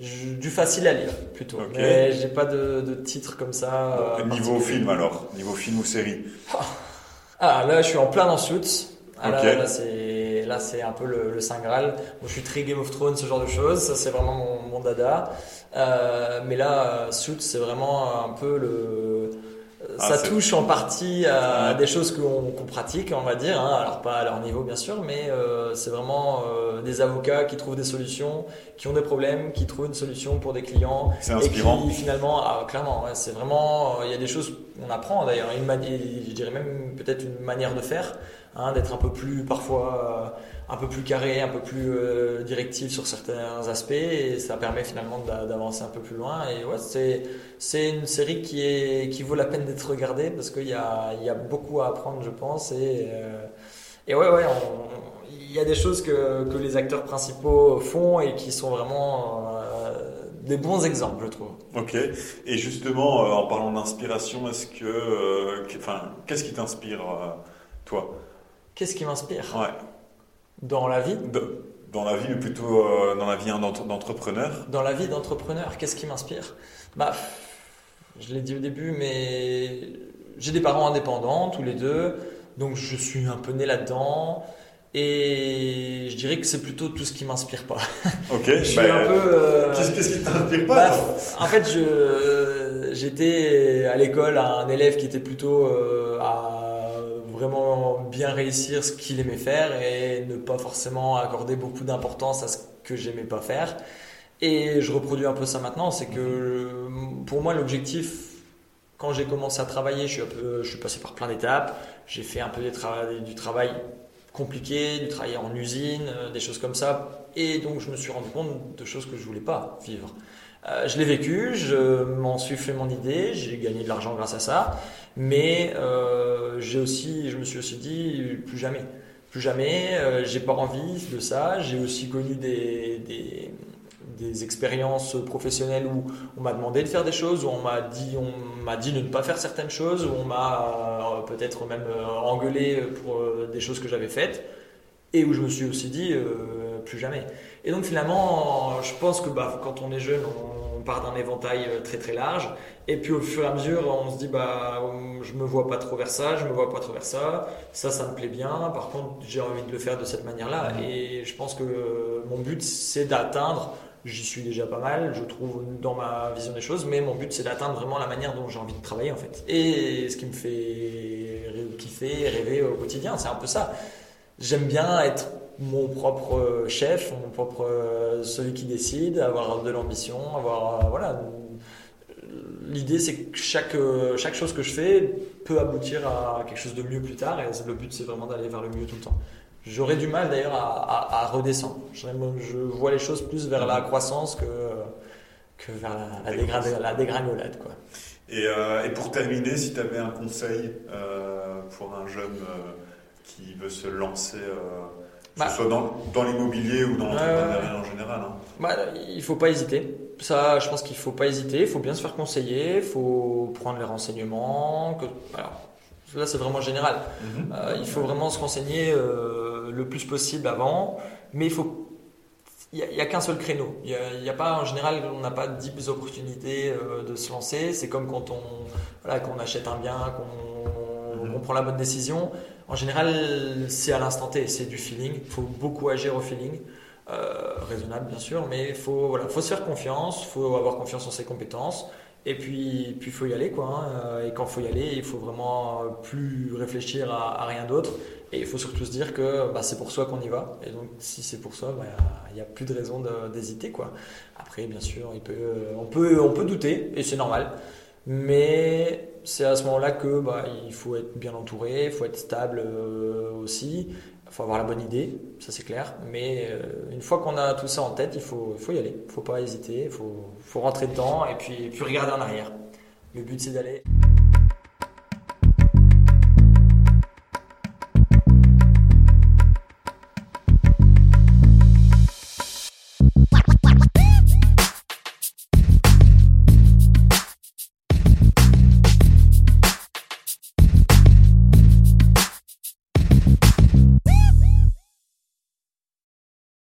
B: du facile à lire plutôt. Okay. Mais j'ai pas de, de, titre comme ça.
A: niveau film alors, niveau film ou série?
B: Ah là, je suis en plein dans Suits. Ah, là, c'est là c'est un peu le, le Saint Graal. je suis très Game of Thrones, ce genre de choses. Ça c'est vraiment mon, mon dada. mais là, Suits c'est vraiment un peu le ah, ça touche en partie à des choses qu'on pratique, on va dire. Hein. Alors pas à leur niveau bien sûr, mais euh, c'est vraiment euh, des avocats qui trouvent des solutions, qui ont des problèmes, qui trouvent une solution pour des clients.
A: C'est inspirant.
B: Et qui finalement, ah, clairement, c'est vraiment, euh, il y a des choses qu'on apprend d'ailleurs, je dirais même peut-être une manière de faire, hein, d'être un peu plus parfois un peu plus carré, un peu plus euh, directif sur certains aspects et ça permet finalement d'avancer un peu plus loin. Et ouais, c'est, c'est une série qui, est, qui vaut la peine d'être regardée parce qu'il y a, il y a beaucoup à apprendre, je pense. Et, euh, et ouais, ouais, il y a des choses que, que les acteurs principaux font et qui sont vraiment euh, des bons exemples, je trouve.
A: Ok. Et justement, en parlant d'inspiration, est-ce que, enfin, qu'est-ce qui t'inspire, toi?
B: Qu'est-ce qui m'inspire?
A: Ouais.
B: Dans la vie
A: Dans la vie, mais plutôt euh, dans la vie d'entrepreneur
B: Dans la vie d'entrepreneur, qu'est-ce qui m'inspire? Bah, je l'ai dit au début, mais j'ai des parents indépendants, tous les deux, donc je suis un peu né là-dedans. Et je dirais que c'est plutôt tout ce qui m'inspire pas.
A: Ok. je suis bah, un peu. Euh, qu'est-ce qui t'inspire pas bah,
B: En fait, je j'étais à l'école un élève qui était plutôt euh, à vraiment bien réussir ce qu'il aimait faire et ne pas forcément accorder beaucoup d'importance à ce que j'aimais pas faire. Et je reproduis un peu ça maintenant, c'est que pour moi l'objectif, quand j'ai commencé à travailler, je suis, je suis passé par plein d'étapes, j'ai fait un peu du travail compliqué, du travail en usine, euh, des choses comme ça, et donc je me suis rendu compte de choses que je voulais pas vivre. Euh, je l'ai vécu, je m'en suis fait mon idée, j'ai gagné de l'argent grâce à ça, mais euh, j'ai aussi, je me suis aussi dit plus jamais, plus jamais, euh, j'ai pas envie de ça. J'ai aussi connu des, des, expériences professionnelles où on m'a demandé de faire des choses, où on m'a dit, on m'a dit de ne pas faire certaines choses, où on m'a peut-être même engueulé pour des choses que j'avais faites, et où je me suis aussi dit plus jamais. Et donc finalement, je pense que bah, quand on est jeune, on, part d'un éventail euh, très très large. Et puis au fur et à mesure, on se dit bah je me vois pas trop vers ça, je me vois pas trop vers ça. Ça, ça me plaît bien. Par contre, j'ai envie de le faire de cette manière-là. Et je pense que mon but, c'est d'atteindre. J'y suis déjà pas mal, je trouve, dans ma vision des choses, mais mon but, c'est d'atteindre vraiment la manière dont j'ai envie de travailler, en fait. Et ce qui me fait kiffer, rêver au quotidien, c'est un peu ça. J'aime bien être mon propre chef, mon propre celui qui décide, avoir de l'ambition, avoir euh, voilà. L'idée c'est que chaque chaque chose que je fais peut aboutir à quelque chose de mieux plus tard et le but c'est vraiment d'aller vers le mieux tout le temps. J'aurais du mal d'ailleurs à, redescendre. Je, vois les choses plus vers la croissance que que vers la, la, dégringolade quoi.
A: Et, euh, et, pour terminer, si tu avais un conseil euh, pour un jeune qui veut se lancer Que ce
B: Bah.
A: soit dans, dans l'immobilier ou dans l'entrepreneuriat en général. hein.
B: Bah, il faut pas hésiter. Ça, je pense qu'il faut pas hésiter. Il faut bien se faire conseiller. Il faut prendre les renseignements. Que, alors, là, c'est vraiment général.
A: Mhm.
B: Euh, il faut vraiment se renseigner euh, le plus possible avant. Mais il faut. Il n'y a, qu'un seul créneau. Il y a, pas, en général, on n'a pas 10 opportunités euh, de se lancer. C'est comme quand on, voilà, quand on achète un bien, qu'on
A: Mhm.
B: qu'on prend la bonne décision. En général, c'est à l'instant T, c'est du feeling. Il faut beaucoup agir au feeling. Euh, raisonnable bien sûr, mais il faut, voilà, faut se faire confiance, faut avoir confiance en ses compétences, et puis il faut y aller. Quoi, hein. Euh, Et quand faut y aller, il faut vraiment plus réfléchir à, rien d'autre, et il faut surtout se dire que bah, c'est pour soi qu'on y va, et donc si c'est pour soi, bah, il n'y a plus de raison d'hésiter. Après, bien sûr, on, peut, on peut douter, et c'est normal, mais c'est à ce moment-là que bah, il faut être bien entouré, il faut être stable euh, aussi. Il faut avoir la bonne idée, ça c'est clair. Mais euh, une fois qu'on a tout ça en tête, il faut, faut y aller. Il ne faut pas hésiter, il faut, faut rentrer dedans et puis, et puis regarder en arrière. Le but c'est d'aller.